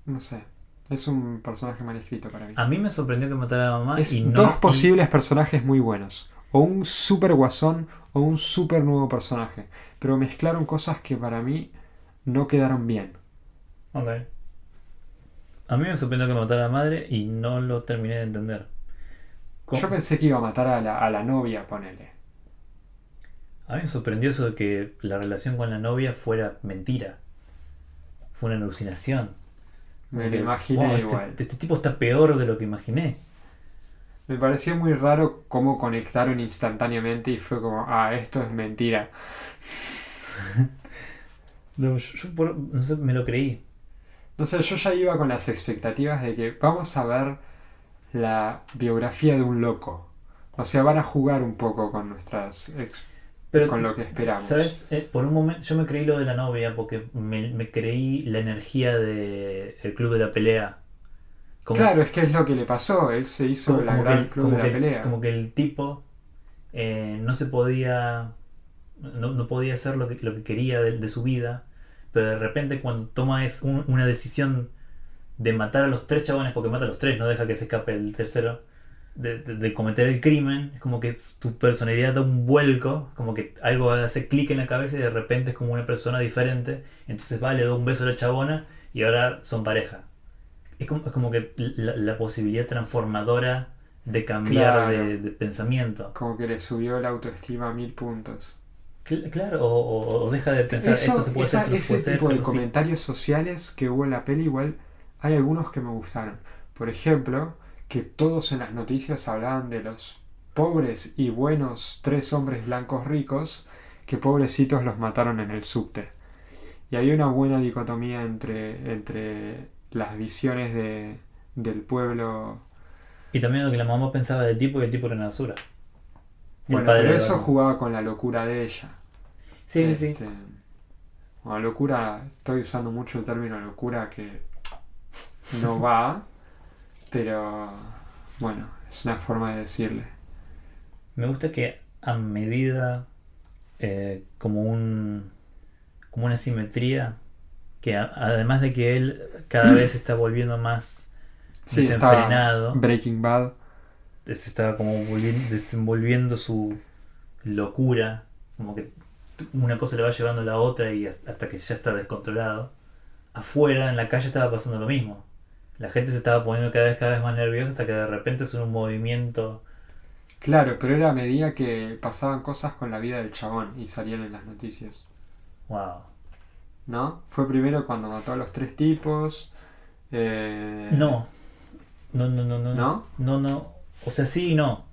No sé. Es un personaje mal escrito para mí. A mí me sorprendió que matara a la mamá es y no. dos y- posibles personajes muy buenos. O un super guasón o un super nuevo personaje. Pero mezclaron cosas que para mí no quedaron bien. Ok. A mí me sorprendió que matara a la madre y no lo terminé de entender. Yo pensé que iba a matar a la, a la novia, ponele. A mí me sorprendió eso de que la relación con la novia fuera mentira. Fue una alucinación. Me lo imaginé "Wow, este- igual. Este, tipo está peor de lo que imaginé. Me pareció muy raro cómo conectaron instantáneamente y fue como, ah, esto es mentira. No, yo, yo por- no sé, me lo creí. No sé, yo ya iba con las expectativas de que vamos a ver la biografía de un loco. O sea, van a jugar un poco con nuestras... ex- Pero, Con lo que esperamos. ¿Sabes? Eh, por un momento yo me creí lo de la novia porque me, me creí la energía del club de la pelea. Como, Claro, es que es lo que le pasó. Él se hizo como, la como gran el, club de la el- pelea. como que el tipo eh, no se podía. No, no podía hacer lo que, lo que quería de, de su vida. Pero de repente cuando toma es un- una decisión de matar a los tres chabones, porque mata a los tres, no deja que se escape el tercero, de, de- de cometer el crimen, es como que tu personalidad da un vuelco, como que algo hace clic en la cabeza y de repente es como una persona diferente. Entonces va, le da un beso a la chabona y ahora son pareja. Es como, es como que la, la posibilidad transformadora de cambiar Claro. de, de pensamiento. Como que le subió la autoestima a mil puntos. Cl- Claro, o, o- o deja de pensar Eso- esto se puede esa- hacer, esto se puede hacer. tipo de comentarios sociales que hubo en la peli, igual hay algunos que me gustaron. Por ejemplo, que todos en las noticias hablaban de los pobres y buenos tres hombres blancos ricos que pobrecitos los mataron en el subte. Y había una buena dicotomía entre, entre las visiones de, del pueblo. Y también lo que la mamá pensaba del tipo y el tipo era una basura. Bueno, pero eso jugaba con la locura de ella. Sí, sí, sí. Este, bueno, locura, estoy usando mucho el término locura que no va, pero bueno, es una forma de decirle. Me gusta que a medida eh, como un como una simetría que a- además de que él cada vez está volviendo más Sí, desenfrenado, Breaking Bad. se estaba como volviendo- desenvolviendo su locura, como que una cosa le va llevando a la otra y hasta que ya está descontrolado. Afuera, en la calle, estaba pasando lo mismo. La gente se estaba poniendo cada vez, cada vez más nerviosa hasta que de repente es un movimiento. Claro, pero era a medida que pasaban cosas con la vida del chabón y salían en las noticias. ¡Wow! ¿No? Fue primero cuando mató a los tres tipos. eh, No. No, no, no, no. ¿No? No, no. O sea, sí y no.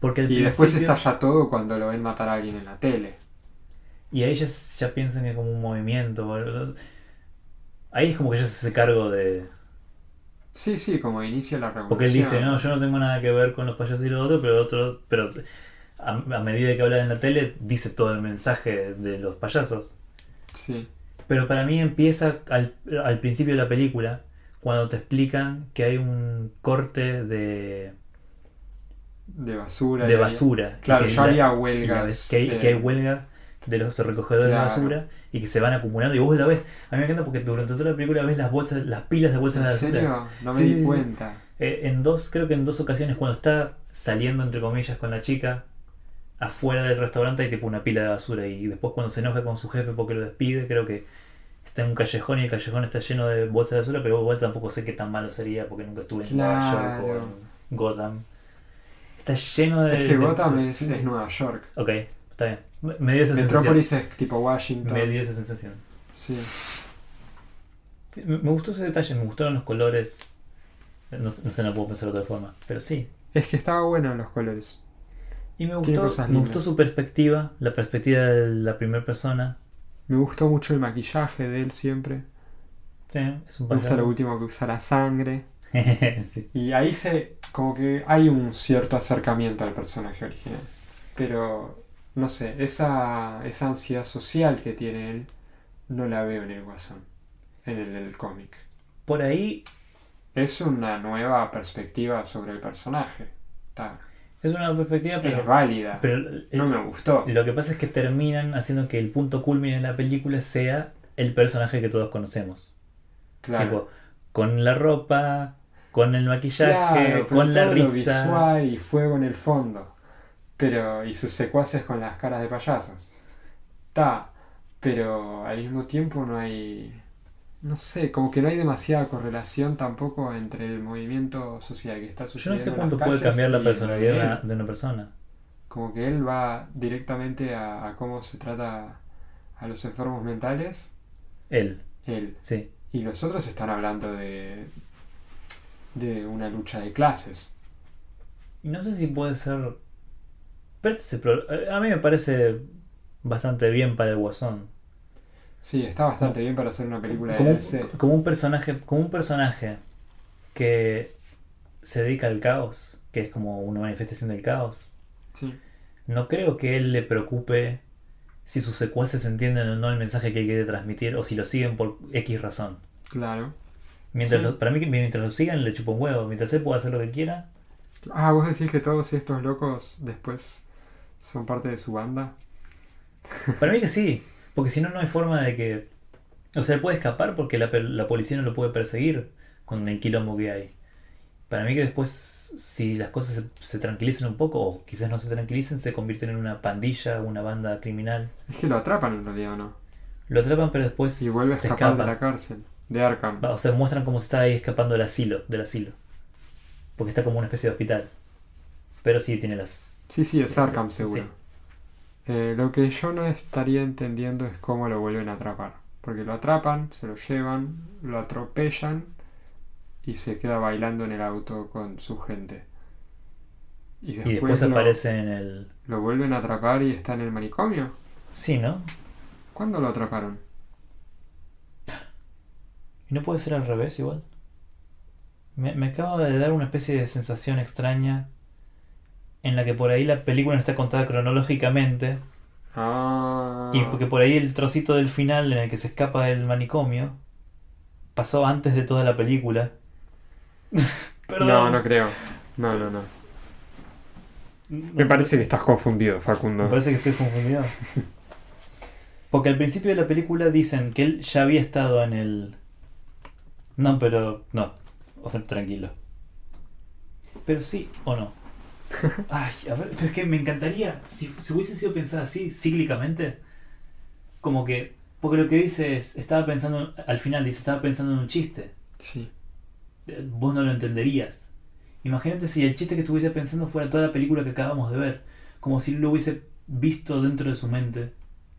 Porque Y después principio- estalla todo cuando lo ven matar a alguien en la tele. Y ahí ya, ya piensan que es como un movimiento. Ahí es como que ya se hace cargo de. Sí, sí, como inicia la revolución. Porque él dice, no, yo no tengo nada que ver con los payasos y lo otro, pero otro, pero a, a medida que habla en la tele, dice todo el mensaje de los payasos. Sí, Pero para mí empieza al, al principio de la película, cuando te explican que hay un corte de, de basura. de basura. Claro, ya había huelgas. que, hay, de- que hay huelgas de los recogedores Claro. de basura y que se van acumulando. Y vos la ves. A mí me encanta porque durante toda la película ves las bolsas, las pilas de bolsas ¿En de basura. serio? No me Sí, di cuenta. Eh, en dos, creo que en dos ocasiones, cuando está saliendo entre comillas con la chica, afuera del restaurante hay tipo una pila de basura. Y después cuando se enoja con su jefe porque lo despide, creo que está en un callejón y el callejón está lleno de bolsas de basura, pero igual tampoco sé qué tan malo sería porque nunca estuve en Nueva York o en Gotham. Está lleno de. Es que de- Gotham es, es Nueva York. Ok, está bien. Me- dio esa Metrópolis es tipo Washington. Me dio esa sensación. Sí. Sí, me, gustó ese detalle, me gustaron los colores. No, no sé, no puedo pensar de otra forma, pero sí. Es que estaba bueno los colores. Y me gustó, me gustó su perspectiva, la perspectiva de la primera persona. Me gustó mucho el maquillaje de él siempre. Sí, es un Me gusta lo último que usa la sangre. Sí. Y ahí se. como que hay un cierto acercamiento al personaje original. Pero. No sé, esa, esa ansiedad social que tiene él. no la veo en el guasón. En el cómic. Por ahí Es una nueva perspectiva sobre el personaje. Está, es una perspectiva, es pero, válida. pero el- no me gustó. lo que pasa es que terminan haciendo que el punto culmine de la película sea el personaje que todos conocemos. Claro. Tipo, con la ropa, con el maquillaje, Claro, con la risa. visual y fuego en el fondo. Pero, y sus secuaces con las caras de payasos. Está, pero al mismo tiempo no hay. No sé, como que no hay demasiada correlación tampoco entre el movimiento social que está Yo no sucediendo. sé en cuánto las puede cambiar la personalidad de una persona. Como que él va directamente a, a cómo se trata a los enfermos mentales, Él, él. sí. Y los otros están hablando de. de una lucha de clases. Y no sé si puede ser. Pero este pro- A mí me parece bastante bien para el Guasón. Sí, está bastante bien para hacer una película de Como un, como un personaje, como un personaje que se dedica al caos, que es como una manifestación del caos. Sí. No creo que él le preocupe si sus secuaces entienden o no el mensaje que él quiere transmitir o si lo siguen por X razón. Claro. Mientras Sí. lo- para mí, mientras lo sigan, le chupa un huevo. Mientras él pueda hacer lo que quiera, Ah, vos decís que todos estos locos después son parte de su banda. Para mí que sí, porque si no, no hay forma de que. O sea, él puede escapar porque la, la policía no lo puede perseguir con el quilombo que hay. Para mí que después, si las cosas se, se tranquilizan un poco, o quizás no se tranquilicen, se convierten en una pandilla, una banda criminal. Es que lo atrapan en realidad, ¿o no? Lo atrapan, pero después Y vuelve a se escapar escapa. de la cárcel. De Arkham. O sea, muestran cómo se está ahí escapando del asilo, del asilo. Porque está como una especie de hospital. Pero sí tiene las. Sí, sí, es Arkham Sí. seguro. Eh, lo que yo no estaría entendiendo es cómo lo vuelven a atrapar. Porque lo atrapan, se lo llevan, lo atropellan y se queda bailando en el auto con su gente. Y después, Y después lo, aparece en el. lo vuelven a atrapar y está en el manicomio. Sí, ¿no? ¿Cuándo lo atraparon? ¿Y no puede ser al revés igual? Me, me acaba de dar una especie de sensación extraña en la que por ahí la película no está contada cronológicamente Ah. y porque por ahí el trocito del final en el que se escapa del manicomio pasó antes de toda la película. No, no creo. No, no, no. Me parece que estás confundido, Facundo. Me parece que estoy confundido. Porque al principio de la película dicen que él ya había estado en el... No, pero... No. O sea, tranquilo. Pero sí o no. Ay, a ver, pero es que me encantaría, si, si hubiese sido pensada así, cíclicamente, como que... Porque lo que dice es, estaba pensando, al final dice, estaba pensando en un chiste. Sí. Eh, Vos no lo entenderías. Imagínate si el chiste que estuviese pensando fuera toda la película que acabamos de ver. Como si lo hubiese visto dentro de su mente.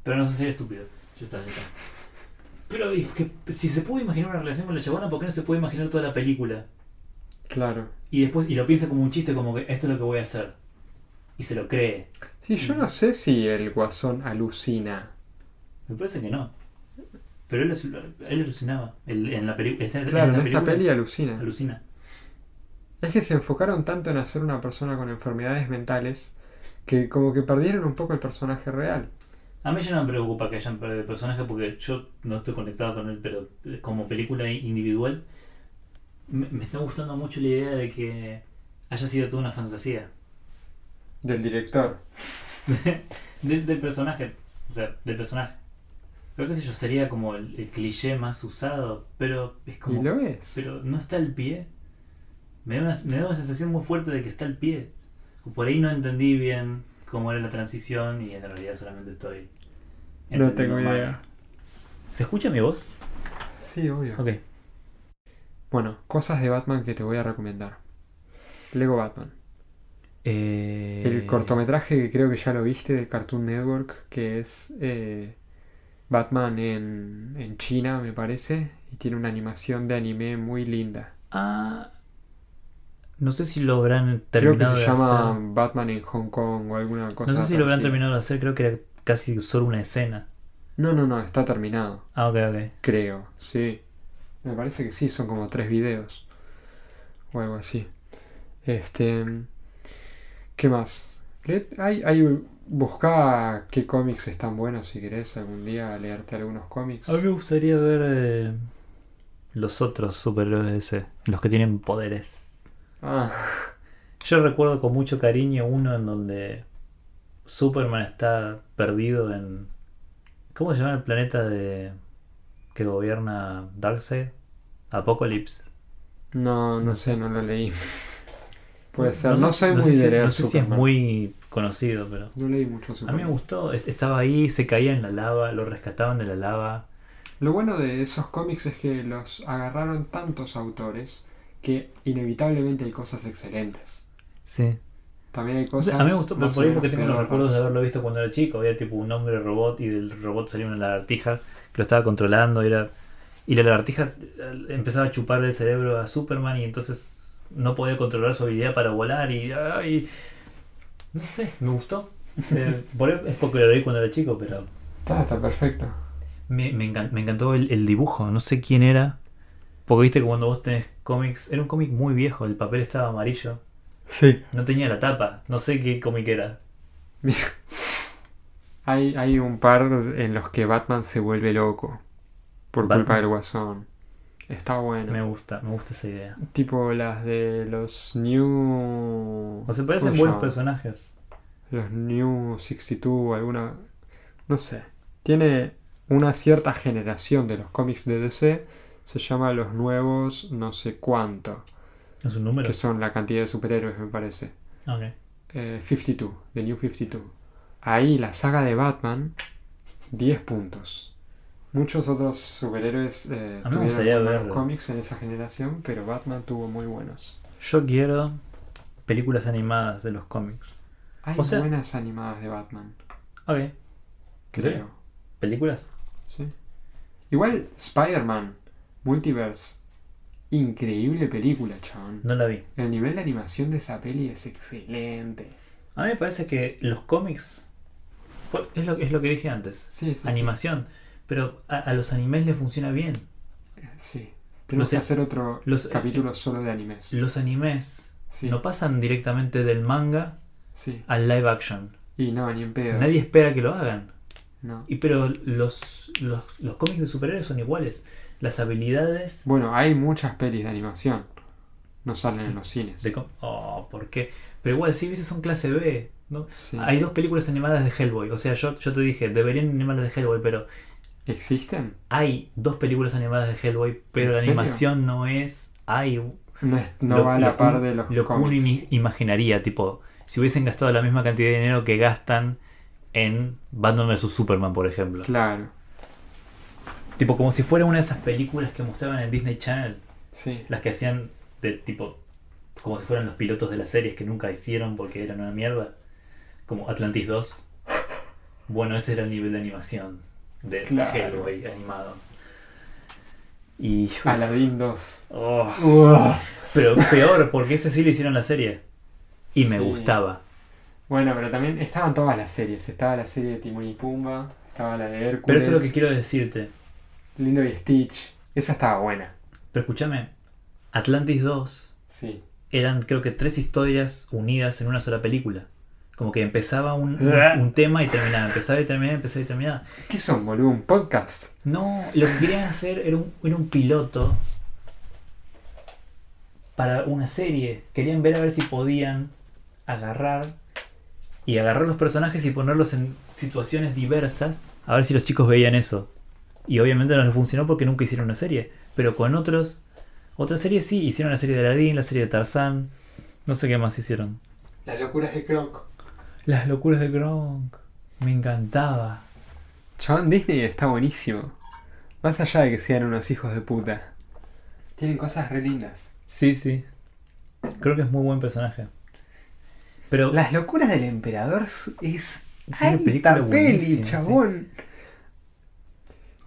Pero no sé ser estúpido. Ya está, ya está. Pero es que si se puede imaginar una relación con la chabona, ¿por qué no se puede imaginar toda la película? Claro. Y después, y lo piensa como un chiste, como que esto es lo que voy a hacer. Y se lo cree. Sí, yo no sé si el guasón alucina Me parece que no. Pero él, él alucinaba. Él- en la película. Claro, en esta peli alucina. alucina. Es que se enfocaron tanto en hacer una persona con enfermedades mentales que como que perdieron un poco el personaje real. A mí ya no me preocupa que hayan perdido el personaje porque yo no estoy conectado con él, pero como película individual me, me está gustando mucho la idea de que haya sido toda una fantasía Del director. de- del personaje, o sea, del personaje. Pero qué sé yo, sería como el, el cliché más usado, pero es como... Y lo es. Pero no está al pie. Me da, una, me da una sensación muy fuerte de que está al pie. Por ahí no entendí bien cómo era la transición y en realidad solamente estoy... No tengo mal. idea. ¿Se escucha mi voz? Sí, obvio. Ok. Bueno, cosas de Batman que te voy a recomendar. Lego Batman. Eh, El cortometraje que creo que ya lo viste de Cartoon Network, que es eh, Batman en, en China, me parece, y tiene una animación de anime muy linda. Ah, no sé si lo habrán Creo que terminado se de llama hacer. Batman en Hong Kong o alguna cosa No sé si lo habrán terminado de hacer, creo que era casi solo una escena. No, no, no, está terminado, Ah, ok, ok. creo, sí. Me parece que sí, son como tres videos o algo así. Este, ¿qué más? Hay, hay buscá qué cómics están buenos si querés algún día leerte algunos cómics. A mí me gustaría ver eh, los otros superhéroes de ese, los que tienen poderes. Ah, Yo recuerdo con mucho cariño uno en donde Superman está perdido en... ¿Cómo se llama el planeta de que gobierna Darkseid? Apocalypse. no, no sé, no lo leí. Puede ser, no si- soy muy si- de leer No sé si es Superman. muy conocido, pero... No leí mucho A mí Superman. me gustó, est- estaba ahí, se caía en la lava, lo rescataban de la lava. Lo bueno de esos cómics es que los agarraron tantos autores que inevitablemente hay cosas excelentes. Sí. También hay cosas. a mí me gustó, por ahí porque tengo los recuerdos de haberlo visto cuando era chico. Había tipo un hombre robot y del robot salía una lagartija que lo estaba controlando. Y, era, y la lagartija eh, empezaba a chuparle el cerebro a Superman y entonces no podía controlar su habilidad para volar. Y, ay, no sé, me gustó. Eh, por es porque lo leí cuando era chico, pero Está, está perfecto. me, me encan- me encantó el, el dibujo. No sé quién era. Porque viste que cuando vos tenés cómics, era un cómic muy viejo, el papel estaba amarillo. Sí. No tenía la tapa, no sé qué cómic era. hay, hay un par en los que Batman se vuelve loco por Batman. culpa del guasón. Está bueno. Me gusta, me gusta esa idea. Tipo las de los New. O se parecen ¿cómo se buenos personajes. Los New 62, alguna. No sé. Tiene una cierta generación de los cómics de DC. Se llama Los Nuevos No sé cuánto. Es un número. Que son la cantidad de superhéroes, me parece. Ok. Eh, 52, The New 52. Ahí la saga de Batman, 10 puntos. Muchos otros superhéroes eh, tuvieron buenos cómics en esa generación, pero Batman tuvo muy buenos. Yo quiero películas animadas de los cómics. Hay O sea- buenas animadas de Batman, Ok. creo. ¿Películas? Sí. Igual Spider-Man, Multiverse, increíble película, chabón. No la vi. El nivel de animación de esa peli es excelente. A mí me parece que los cómics. pues, Es lo, es lo que dije antes. Sí, sí, sí. Animación. Pero a, a los animes les funciona bien. Sí. Tenemos Los- que hacer otro los- capítulo solo de animes. Los animes no pasan directamente del manga al live action. Y no, ni en pedo. Nadie espera que lo hagan. No. Y pero los, los, los cómics de superhéroes son iguales. Las habilidades Bueno, hay muchas pelis de animación. No salen en los cines. de oh, ¿por qué? Pero igual viste, son clase B. ¿no? Sí. Hay dos películas animadas de Hellboy. O sea, yo, yo te dije, deberían animarlas de Hellboy, pero ¿Existen? hay dos películas animadas de Hellboy, pero ¿En la serio? animación no es. Hay No, es- no lo- va a la par un- de los Lo que uno imaginaría, tipo, si hubiesen gastado la misma cantidad de dinero que gastan en Batman vs Superman, por ejemplo. Claro, Tipo, como si fuera una de esas películas que mostraban en Disney Channel. sí. Las que hacían de tipo. Como si fueran los pilotos de las series que nunca hicieron porque eran una mierda. Como Atlantis 2. Bueno, ese era el nivel de animación de Claro. Hellboy animado. Y. uf, Aladdin 2. oh, pero peor, porque ese sí le hicieron la serie. Y me gustaba. Bueno, pero también estaban todas las series. Estaba la serie de Timón y Pumba. Estaba la de Hércules. Pero esto es lo que quiero decirte. Lilo y Stitch. Esa estaba buena. Pero escúchame, Atlantis 2 Sí. eran creo que tres historias unidas en una sola película. Como que empezaba un, un- un tema y terminaba, empezaba y terminaba, empezaba y terminaba. ¿Qué son, boludo? ¿Un podcast? No, lo que querían hacer era un, era un piloto para una serie. Querían ver a ver si podían agarrar y agarrar los personajes y ponerlos en situaciones diversas. A ver si los chicos veían eso. Y obviamente no les funcionó porque nunca hicieron una serie. Pero con otros, otras series sí. Hicieron la serie de Aladdin, la serie de Tarzán. No sé qué más hicieron. Las locuras de Kronk. Las locuras de Gronk. Me encantaba. Chabón, Disney está buenísimo. Más allá de que sean unos hijos de puta. Tienen cosas re lindas. Sí, sí. Creo que es muy buen personaje. Pero Las locuras del emperador es. una película ¡Alta peli, buenísima, chabón!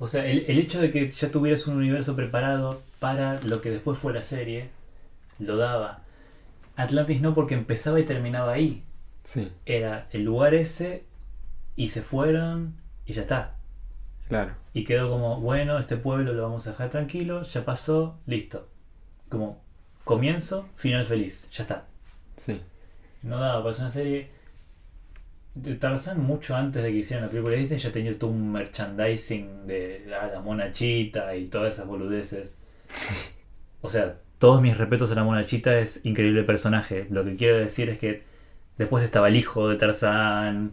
O sea, el, el hecho de que ya tuvieras un universo preparado para lo que después fue la serie, lo daba. Atlantis no porque empezaba y terminaba ahí. Sí, Era el lugar ese y se fueron y ya está. claro. Y quedó como, bueno, este pueblo lo vamos a dejar tranquilo, ya pasó, listo. Como comienzo, final feliz, ya está. Sí. No daba para hacer una serie. De Tarzán, mucho antes de que hicieran la película de Disney, ya tenía todo un merchandising de ah, la monachita y todas esas boludeces. O sea, todos mis respetos a la monachita, es increíble personaje. Lo que quiero decir es que después estaba el hijo de Tarzán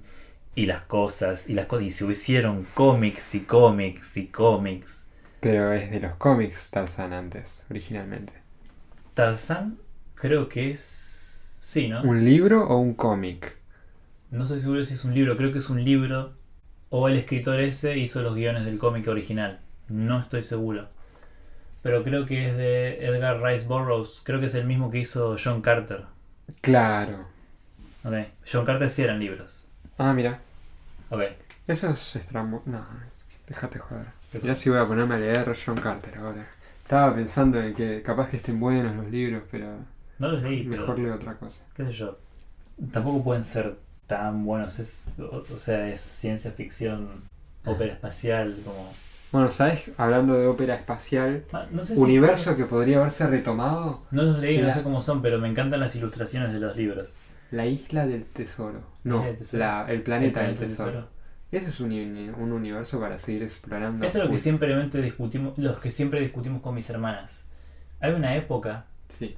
y las cosas, y las cosas, y se hicieron cómics y cómics y cómics. Pero es de los cómics Tarzan antes, originalmente. Tarzán, creo que es. Sí, ¿no? ¿Un libro o un cómic? No estoy seguro si es un libro, creo que es un libro. O el escritor ese hizo los guiones del cómic original. No estoy seguro. Pero creo que es de Edgar Rice Burroughs. Creo que es el mismo que hizo John Carter. Claro. Ok. John Carter sí eran libros. Ah, mira. Ok. Eso es estrambo... No, déjate joder. ¿Qué Ya si voy a ponerme a leer John Carter ahora. Estaba pensando en que capaz que estén buenos los libros, pero No los leí, mejor pero leo otra cosa. qué sé yo. Tampoco pueden ser tan buenos. Es, o, sea, es ciencia ficción, ópera espacial, como... Bueno, ¿sabes? Hablando de ópera espacial, Ah, No sé si universo que podría haberse retomado, No los leí, no sé cómo son, pero me encantan las ilustraciones de los libros. la isla del tesoro. No, Tesoro. la- el planeta El del tesoro. Ese es un, uni- un universo para seguir explorando. Eso es lo que simplemente discutimos, los que siempre discutimos con mis hermanas. Hay una época, Sí,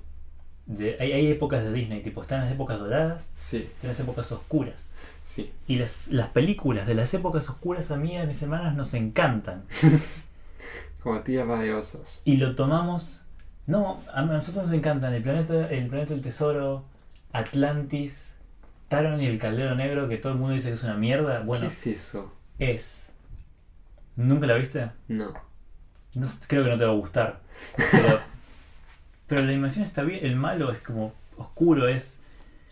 de, hay, hay épocas de Disney, tipo, están las épocas doradas, sí, están las épocas oscuras. sí. Y las, las películas de las épocas oscuras a mí y a mis hermanas nos encantan. Como tierra de osos. Y lo tomamos... No, a nosotros nos encantan el planeta, el planeta del tesoro, Atlantis, Taron y el Caldero Negro, que todo el mundo dice que es una mierda. Bueno, ¿Qué es eso? es... ¿Nunca la viste? No. No creo que no te va a gustar. Pero, pero la animación está bien. El malo es como oscuro, es.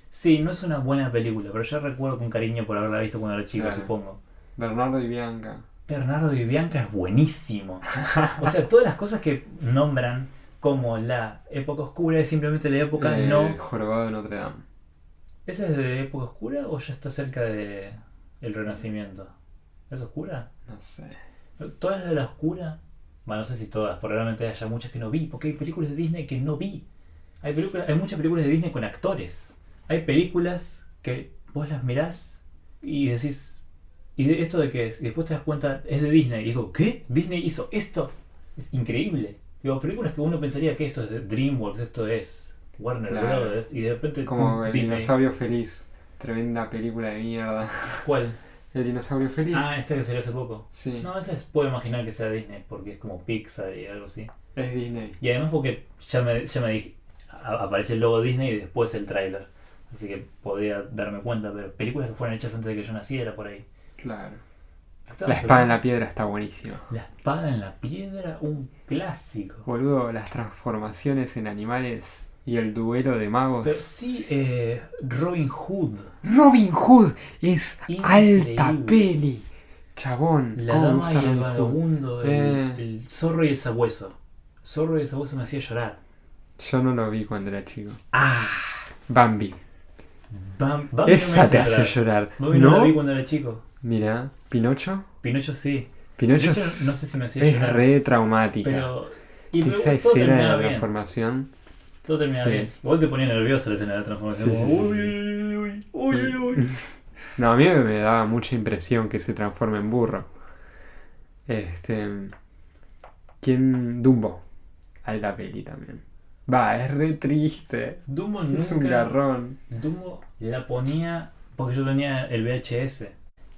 Sí, no es una buena película, pero yo recuerdo con cariño por haberla visto cuando era chico, Claro. supongo. Bernardo y Bianca. Bernardo y Bianca es buenísimo. O sea, todas las cosas que nombran como la época oscura es simplemente de época no. jorobado de Notre Dame. ¿Esa es de época oscura o ya está cerca de el Renacimiento? ¿Es oscura? No sé. Todas las de la oscura, bueno, no sé si todas, probablemente haya muchas que no vi, porque hay películas de Disney que no vi. Hay, películas, hay muchas películas de Disney con actores. Hay películas que vos las mirás y decís, ¿y de esto de qué es? Y después te das cuenta, es de Disney. Y digo, ¿qué? ¿Disney hizo esto? Es increíble. Digo, películas que uno pensaría que esto es de DreamWorks, esto es Warner Claro. Brothers, y de repente... Como el Disney. dinosaurio feliz. Tremenda película de mierda. ¿Cuál? El dinosaurio feliz. Ah, este que salió hace poco. sí, No, ese es- puedo imaginar que sea Disney, porque es como Pixar y algo así. es Disney. Y además porque ya me, ya me dije, a- aparece el logo Disney y después el tráiler. Así que podría darme cuenta, pero películas que fueron hechas antes de que yo naciera por ahí. Claro. La espada en la piedra está buenísima. La espada en la piedra, un clásico. Boludo, las transformaciones en animales y el duelo de magos. Pero sí, eh, Robin Hood, Robin Hood es Increíble. alta peli. Chabón, la cómo dama gusta y el vagabundo, el, Eh. el zorro y el sabueso. Zorro y el sabueso me hacía llorar. Yo no lo vi cuando era chico. Ah, Bambi. Bam- Bambi no me Esa hace te hace llorar. Bambi no, la vi ¿No? cuando era chico. Mira, Pinocho. Pinocho sí. Pinocho Pinocho es, no sé si me hacía es llorar, re traumática. Pero. Y Esa escena de la bien. Todo terminaba Sí. bien. Igual te ponía nervioso la escena de la transformación. Como, uy, uy, uy, uy, uy, uy. No, a mí me daba mucha impresión que se transforme en burro. Este. ¿Quién? Dumbo. Alta peli también. Va, es re triste. Dumbo Es un nunca. garrón. Dumbo la ponía. Porque yo tenía el VHS.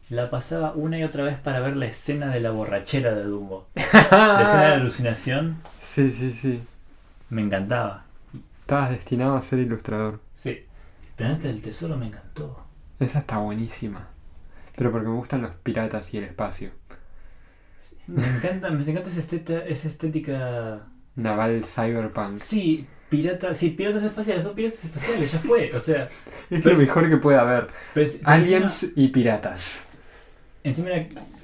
La pasaba una y otra vez para ver la escena de la borrachera de Dumbo. La escena de la alucinación Sí, sí, sí. me encantaba. Estabas destinado a ser ilustrador. Sí. Planeta del Tesoro me encantó. Esa está buenísima. Pero porque me gustan los piratas y el espacio. Me encanta, me encanta esa, esteta- esa estética. Naval Cyberpunk. Sí, pirata, sí, piratas espaciales, son piratas espaciales, ya fue. O sea, Es lo es- mejor que puede haber. pero es- pero Aliens y piratas. Encima,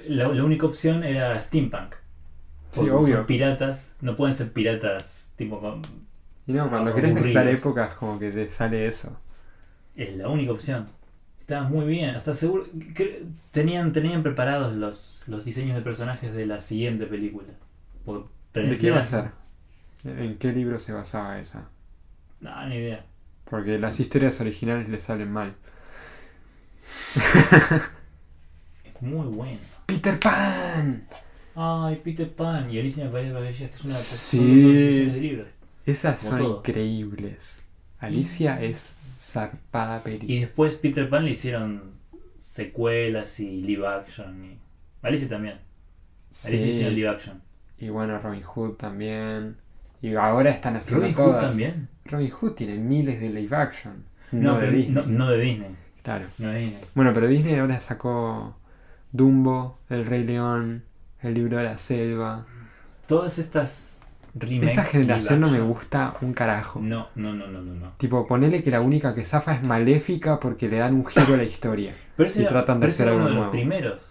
la, la única opción era steampunk. Sí, obvio. Son piratas, no pueden ser piratas tipo con. Y no, cuando querés mezclar épocas, como que te sale eso. Es la única opción. Estaba muy bien, hasta seguro. que tenían, tenían preparados los, los diseños de personajes de la siguiente película. Porque ¿De qué va a ser? ¿En qué libro se basaba esa? No, ni idea. Porque las historias originales le salen mal. Es muy bueno. ¡Peter Pan! Ay, Peter Pan y Alicia en el País de las Maravillas, que es una Sí. son dos ediciones de libros. Esas son todo. increíbles. Alicia es zarpada peli. Y después Peter Pan le hicieron secuelas y live action. Y... Alicia también. Alicia hicieron live action. Y bueno, Robin Hood también. Y ahora están haciendo Robin Hood también. Robin Hood tiene miles de live action. No, de Disney. No, no de Disney. Claro. No de Disney. Bueno, pero Disney ahora sacó Dumbo, El Rey León, El Libro de la Selva. Todas estas remakes. Esta generación no me gusta un carajo. No, no, no, no, no. no. Tipo, ponele que la única que zafa es Maléfica porque le dan un giro a la historia. Pero ese Y era- tratan de pero hacer algo uno de nuevo. los primeros.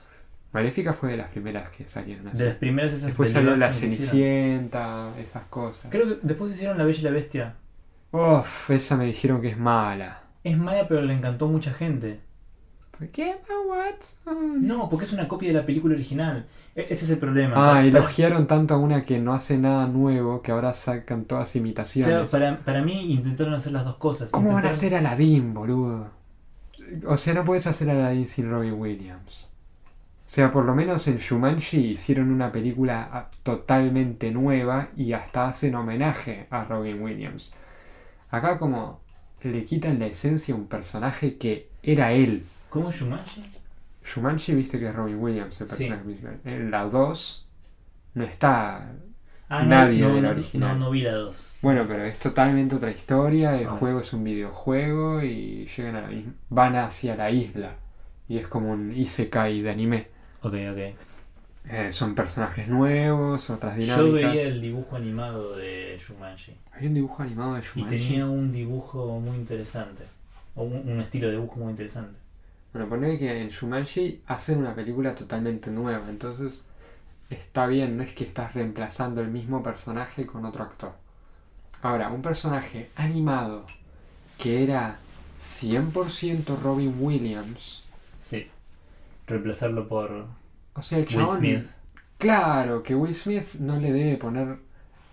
Maléfica fue de las primeras que salieron así. De las primeras esas Después de salió La. Cenicienta, esas cosas. Creo que después hicieron La Bella y la Bestia. Uf, esa me dijeron que es mala. Es mala, pero le encantó mucha gente. ¿Por qué Emma Watson? No, porque es una copia de la película original. E- Ese es el problema. Ah, Para- elogiaron tanto a una que no hace nada nuevo que ahora sacan todas Claro, imitaciones. para, para mí intentaron hacer las dos cosas. ¿Cómo van a hacer Aladdin, boludo? O sea, no puedes hacer Aladdin sin Robin Williams. O sea, por lo menos en Shumanji hicieron una película ah, totalmente nueva y hasta hacen homenaje a Robin Williams. Acá como le quitan la esencia a un personaje que era él. ¿Cómo Shumanji? Shumanji, viste que es Robin Williams, el Sí. personaje principal. En la 2 no está... Ah, Nadie no, de la no, original. No, no vi la 2. Bueno, pero es totalmente otra historia, el Ah. juego es un videojuego y llegan a la van hacia la isla. Y es como un isekai de anime. Ok, ok. Eh, son personajes nuevos, otras Yo dinámicas. veía el dibujo animado de Shumanji. Hay un dibujo animado de Y Shumanji. tenía un dibujo muy interesante. O un, un estilo de dibujo muy interesante. Bueno, poner que en Shumanji hacen una película totalmente nueva, entonces está bien, no es que estás reemplazando el mismo personaje con otro actor. Ahora, un personaje animado que era 100% Robin Williams, Sí. Reemplazarlo por o sea, el Will chabón... Smith. Claro, que Will Smith no le debe poner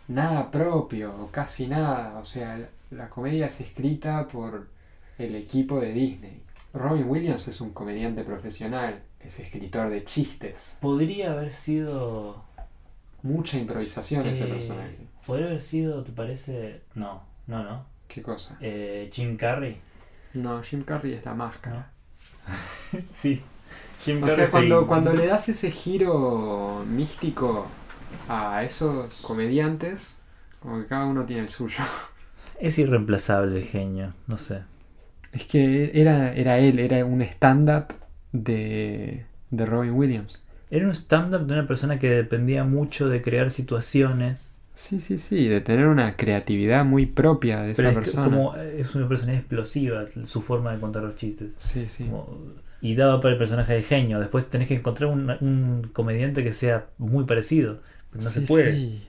nada propio, o casi nada, o sea, la, la comedia es escrita por el equipo de Disney. Robin Williams es un comediante profesional, es escritor de chistes. Podría haber sido. Mucha improvisación ese eh, personaje. Podría haber sido, ¿te parece? No, no, no. ¿Qué cosa? Eh, Jim Carrey. No, Jim Carrey es la máscara. Sí. Jim O sea, cuando, cuando le das ese giro místico a esos comediantes, como que cada uno tiene el suyo. Es irreemplazable el genio, no sé. Es que era, era él, era un stand-up de, de Robin Williams. Era un stand-up de una persona que dependía mucho de crear situaciones. Sí, sí, sí, de tener una creatividad muy propia de esa Pero es, que persona. como es una persona explosiva su forma de contar los chistes. Sí, sí. Como- y daba para el personaje de genio. Después tenés que encontrar un, un comediante que sea muy parecido. No se puede. sí.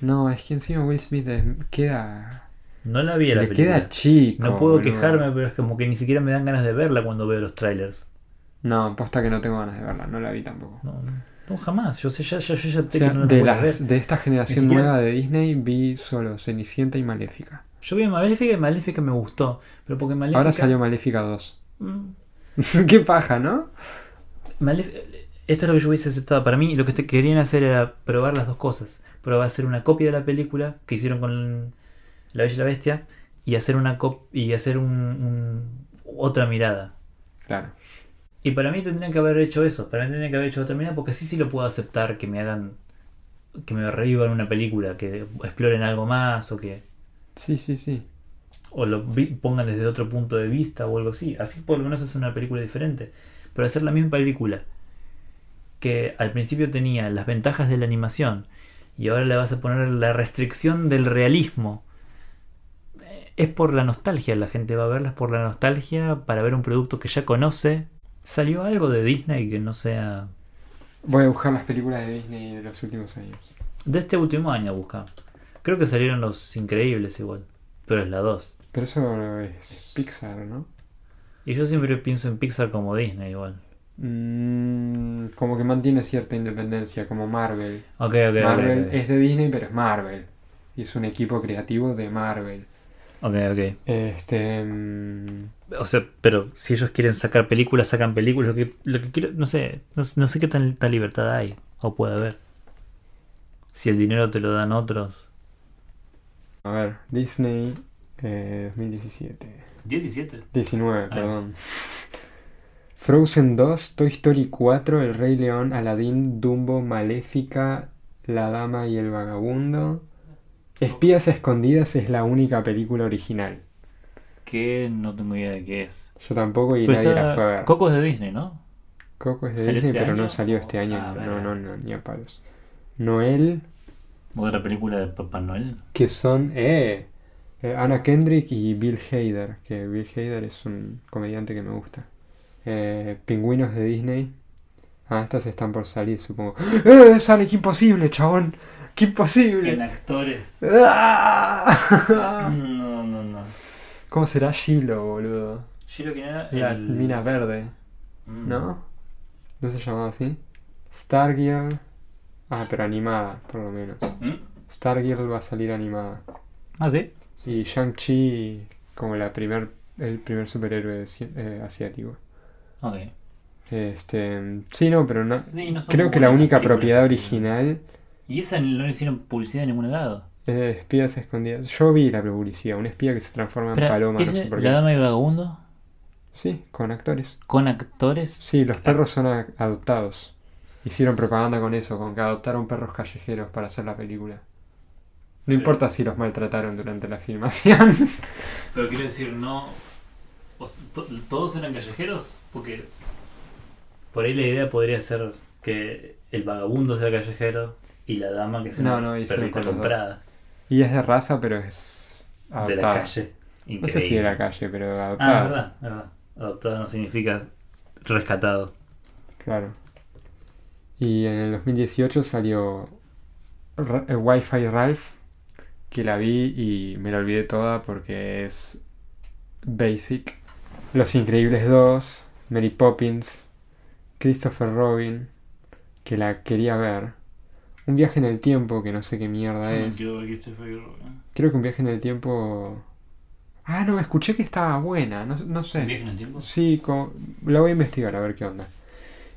No, es que encima Will Smith es- queda. No la vi a la le película. queda chico. no puedo boludo. quejarme, pero es como que ni siquiera me dan ganas de verla cuando veo los trailers. No, posta que no tengo ganas de verla, no la vi tampoco. No, no, jamás. Yo sé, ya, ya, ya O sé sea, que no la de, las, ver. de esta generación siquiera- nueva de Disney vi solo Cenicienta y Maléfica. Yo vi Maléfica y Maléfica me gustó. Pero porque Maléfica. Ahora salió Maléfica 2. Mm, Qué paja, ¿no? Maléfica- Esto es lo que yo hubiese aceptado. Para mí, lo que te querían hacer era probar las dos cosas. Probar hacer una copia de la película que hicieron con La Bella y la Bestia y hacer una cop y hacer un, un- otra mirada. Claro. Y para mí tendrían que haber hecho eso. Para mí tendrían que haber hecho otra mirada porque así sí lo puedo aceptar que me hagan. que me revivan una película, que exploren algo más o que. Sí, sí, sí. o lo pongan desde otro punto de vista o algo así. Así por lo menos hacer una película diferente. Pero hacer la misma película que al principio tenía las ventajas de la animación y ahora le vas a poner la restricción del realismo. Es por la nostalgia, la gente va a verlas por la nostalgia para ver un producto que ya conoce. ¿Salió algo de Disney que no sea Voy a buscar las películas de Disney de los últimos años. de este último año? Busca. Creo que salieron los increíbles igual, pero es la 2. Pero eso es Pixar, ¿no? Y yo siempre pienso en Pixar como Disney igual. Mm, como que mantiene cierta independencia, como Marvel. Ok, ok, ok, Marvel es de Disney, pero es Marvel. Y es un equipo creativo de Marvel. Ok, ok. Este. mm, O sea, pero si ellos quieren sacar películas, sacan películas. Lo que, lo que quiero, no sé, no, no sé qué tan, tan libertad hay o puede haber. Si el dinero te lo dan otros. a ver, Disney eh, 2017. 17. 19, Ah. perdón. Frozen 2, Toy Story 4, El Rey León, Aladdin, Dumbo, Maléfica, La Dama y el Vagabundo. Espías Escondidas es la única película original. Que no tengo idea de qué es. Yo tampoco y Pero nadie está- la fue a ver. Coco es de Disney, ¿no? Coco es de ¿Salió Disney, este pero no año? salió este año. Ah, no, verga. no, no, ni a palos. Noel, Otra película de Papá Noel. que son eh, eh, Anna Kendrick y Bill Hader, que Bill Hader es un comediante que me gusta. Eh, Pingüinos de Disney. Ah, estas están por salir, supongo. ¡Eh! Sale, qué imposible, chabón. ¡Qué imposible! actores. ¡Ah! No, no, no. ¿Cómo será Shiloh, boludo? Shiro, ¿quién era? La El- mina verde, Mm. ¿no? ¿No se llamaba así? Stargirl. Ah, pero animada, por lo menos. ¿Mm? Stargirl va a salir animada. Ah, sí. Y Shang-Chi como la primer, el primer superhéroe eh, asiático. Ok. Este, sí, no, pero no. Sí, no son Creo que la única propiedad original Y esa no le hicieron publicidad en ningún lado. es Espías Escondidas. Yo vi la publicidad, un espía que se transforma en paloma, no ¿ese sé por La qué. Dama y Vagabundo? Sí, con actores. ¿Con actores? Sí, los perros son adoptados. Hicieron propaganda con eso, con que adoptaron perros callejeros para hacer la película. No Pero- importa si los maltrataron durante la filmación. Pero quiero decir, no. ¿Todos eran callejeros? Porque. Por ahí la idea podría ser que el vagabundo sea callejero y la dama que sea No, no, perrita comprada y es de raza, pero es de la adoptada. calle. No sé si de la calle, pero Ah, adoptada. verdad, verdad. Adoptado no significa rescatado. Claro. Y en el 2018 salió eh, Wi-Fi Ralph, que la vi y me la olvidé toda porque es basic. Los Increíbles 2, Mary Poppins, Christopher Robin, que la quería ver. Un viaje en el tiempo, que no sé qué mierda es. Creo que un viaje en el tiempo... Ah, no, escuché que estaba buena, no, no sé. ¿Viaje en el tiempo? Sí, co- la voy a investigar a ver qué onda.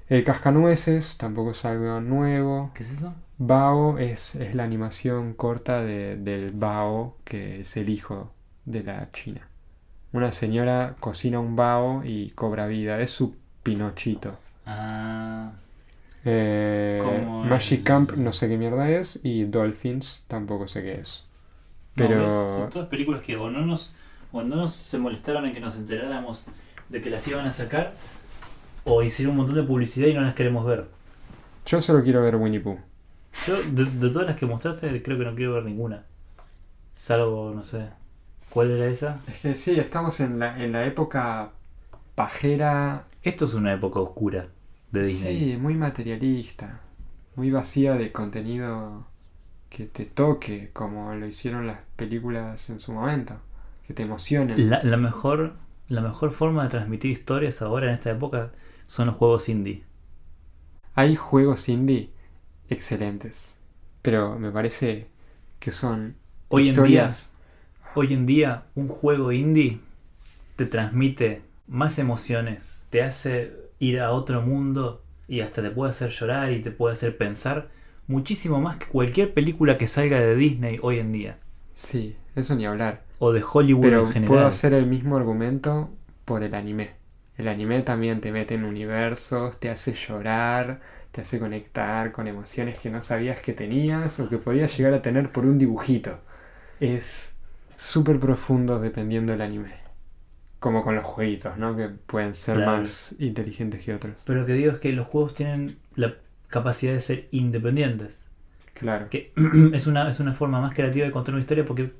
El Cascanueces tampoco es algo nuevo. ¿Qué es eso? Bao es, es la animación corta de- del Bao, que es el hijo de la China. Una señora cocina un Bao y cobra vida. Es su Pinochito. Ah. Eh, Magic el- Camp no sé qué mierda es. Y Dolphins tampoco sé qué es. Pero... Son todas películas que o no nos, o no nos se molestaron en que nos enteráramos de que las iban a sacar, o hicieron un montón de publicidad y no las queremos ver. Yo solo quiero ver Winnie Pooh. Yo, de, de todas las que mostraste, creo que no quiero ver ninguna. Salvo, no sé. ¿Cuál era esa? Es que sí, estamos en la, en la época pajera Esto es una época oscura de Disney. Sí, muy materialista, muy vacía de contenido que te toque, como lo hicieron las películas en su momento, que te emocionen. La, la mejor, la mejor forma de transmitir historias ahora en esta época son los juegos indie. Hay juegos indie excelentes, pero me parece que son Hoy en historias. Hoy en día, un juego indie te transmite más emociones, te hace ir a otro mundo y hasta te puede hacer llorar y te puede hacer pensar muchísimo más que cualquier película que salga de Disney hoy en día. Sí, eso ni hablar. O de Hollywood Pero en general. puedo hacer el mismo argumento por el anime. El anime también te mete en universos, te hace llorar, te hace conectar con emociones que no sabías que tenías o que podías llegar a tener por un dibujito. Es súper profundo dependiendo del anime. Como con los jueguitos, ¿no? Que pueden ser Claro. más inteligentes que otros. Pero lo que digo es que los juegos tienen la capacidad de ser independientes. Claro. Que es una, es una forma más creativa de contar una historia porque,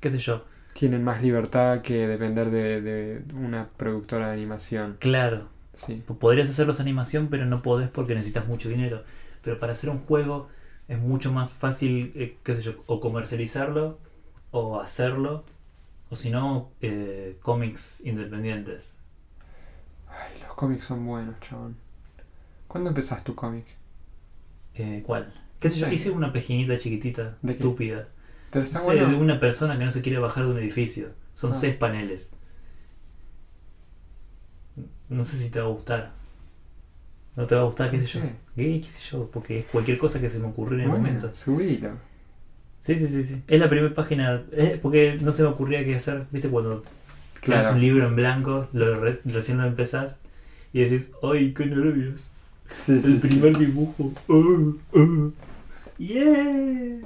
qué sé yo, Tienen más libertad que depender de, de una productora de animación. claro, Sí. podrías hacerlos animación pero no podés porque necesitas mucho dinero. Pero para hacer un juego es mucho más fácil, eh, qué sé yo, o comercializarlo o hacerlo, o si no, eh, cómics independientes. Ay, los cómics son buenos, chabón. ¿Cuándo empezás tu cómic? Eh, ¿Cuál? ¿Qué sé yo? Hice una pejinita chiquitita, ¿De qué? estúpida. Pero No está sé, bueno. de una persona que no se quiere bajar de un edificio. Son Ah. seis paneles. No sé si te va a gustar. ¿No te va a gustar? ¿Qué sé yo? ¿Por ¿Qué, qué sé yo? Porque es cualquier cosa que se me ocurrió en el Bueno, momento. subilo. Sí, sí, sí, sí. Es la primera página. eh, porque no se me ocurría qué hacer. ¿Viste cuando tienes Claro. un libro en blanco, lo re- recién lo empezás y decís, ¡ay, qué nervios! Sí, El sí, sí. primer dibujo. ¡Oh, oh! ¡Yeah!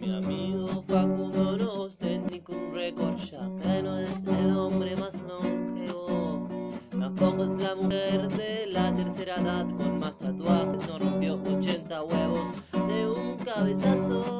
Mi amigo Facundo nos técnico un récord ya que no es el hombre más longevo. Tampoco es la mujer de la tercera edad con más tatuajes. No rompió 80 huevos de un cabezazo.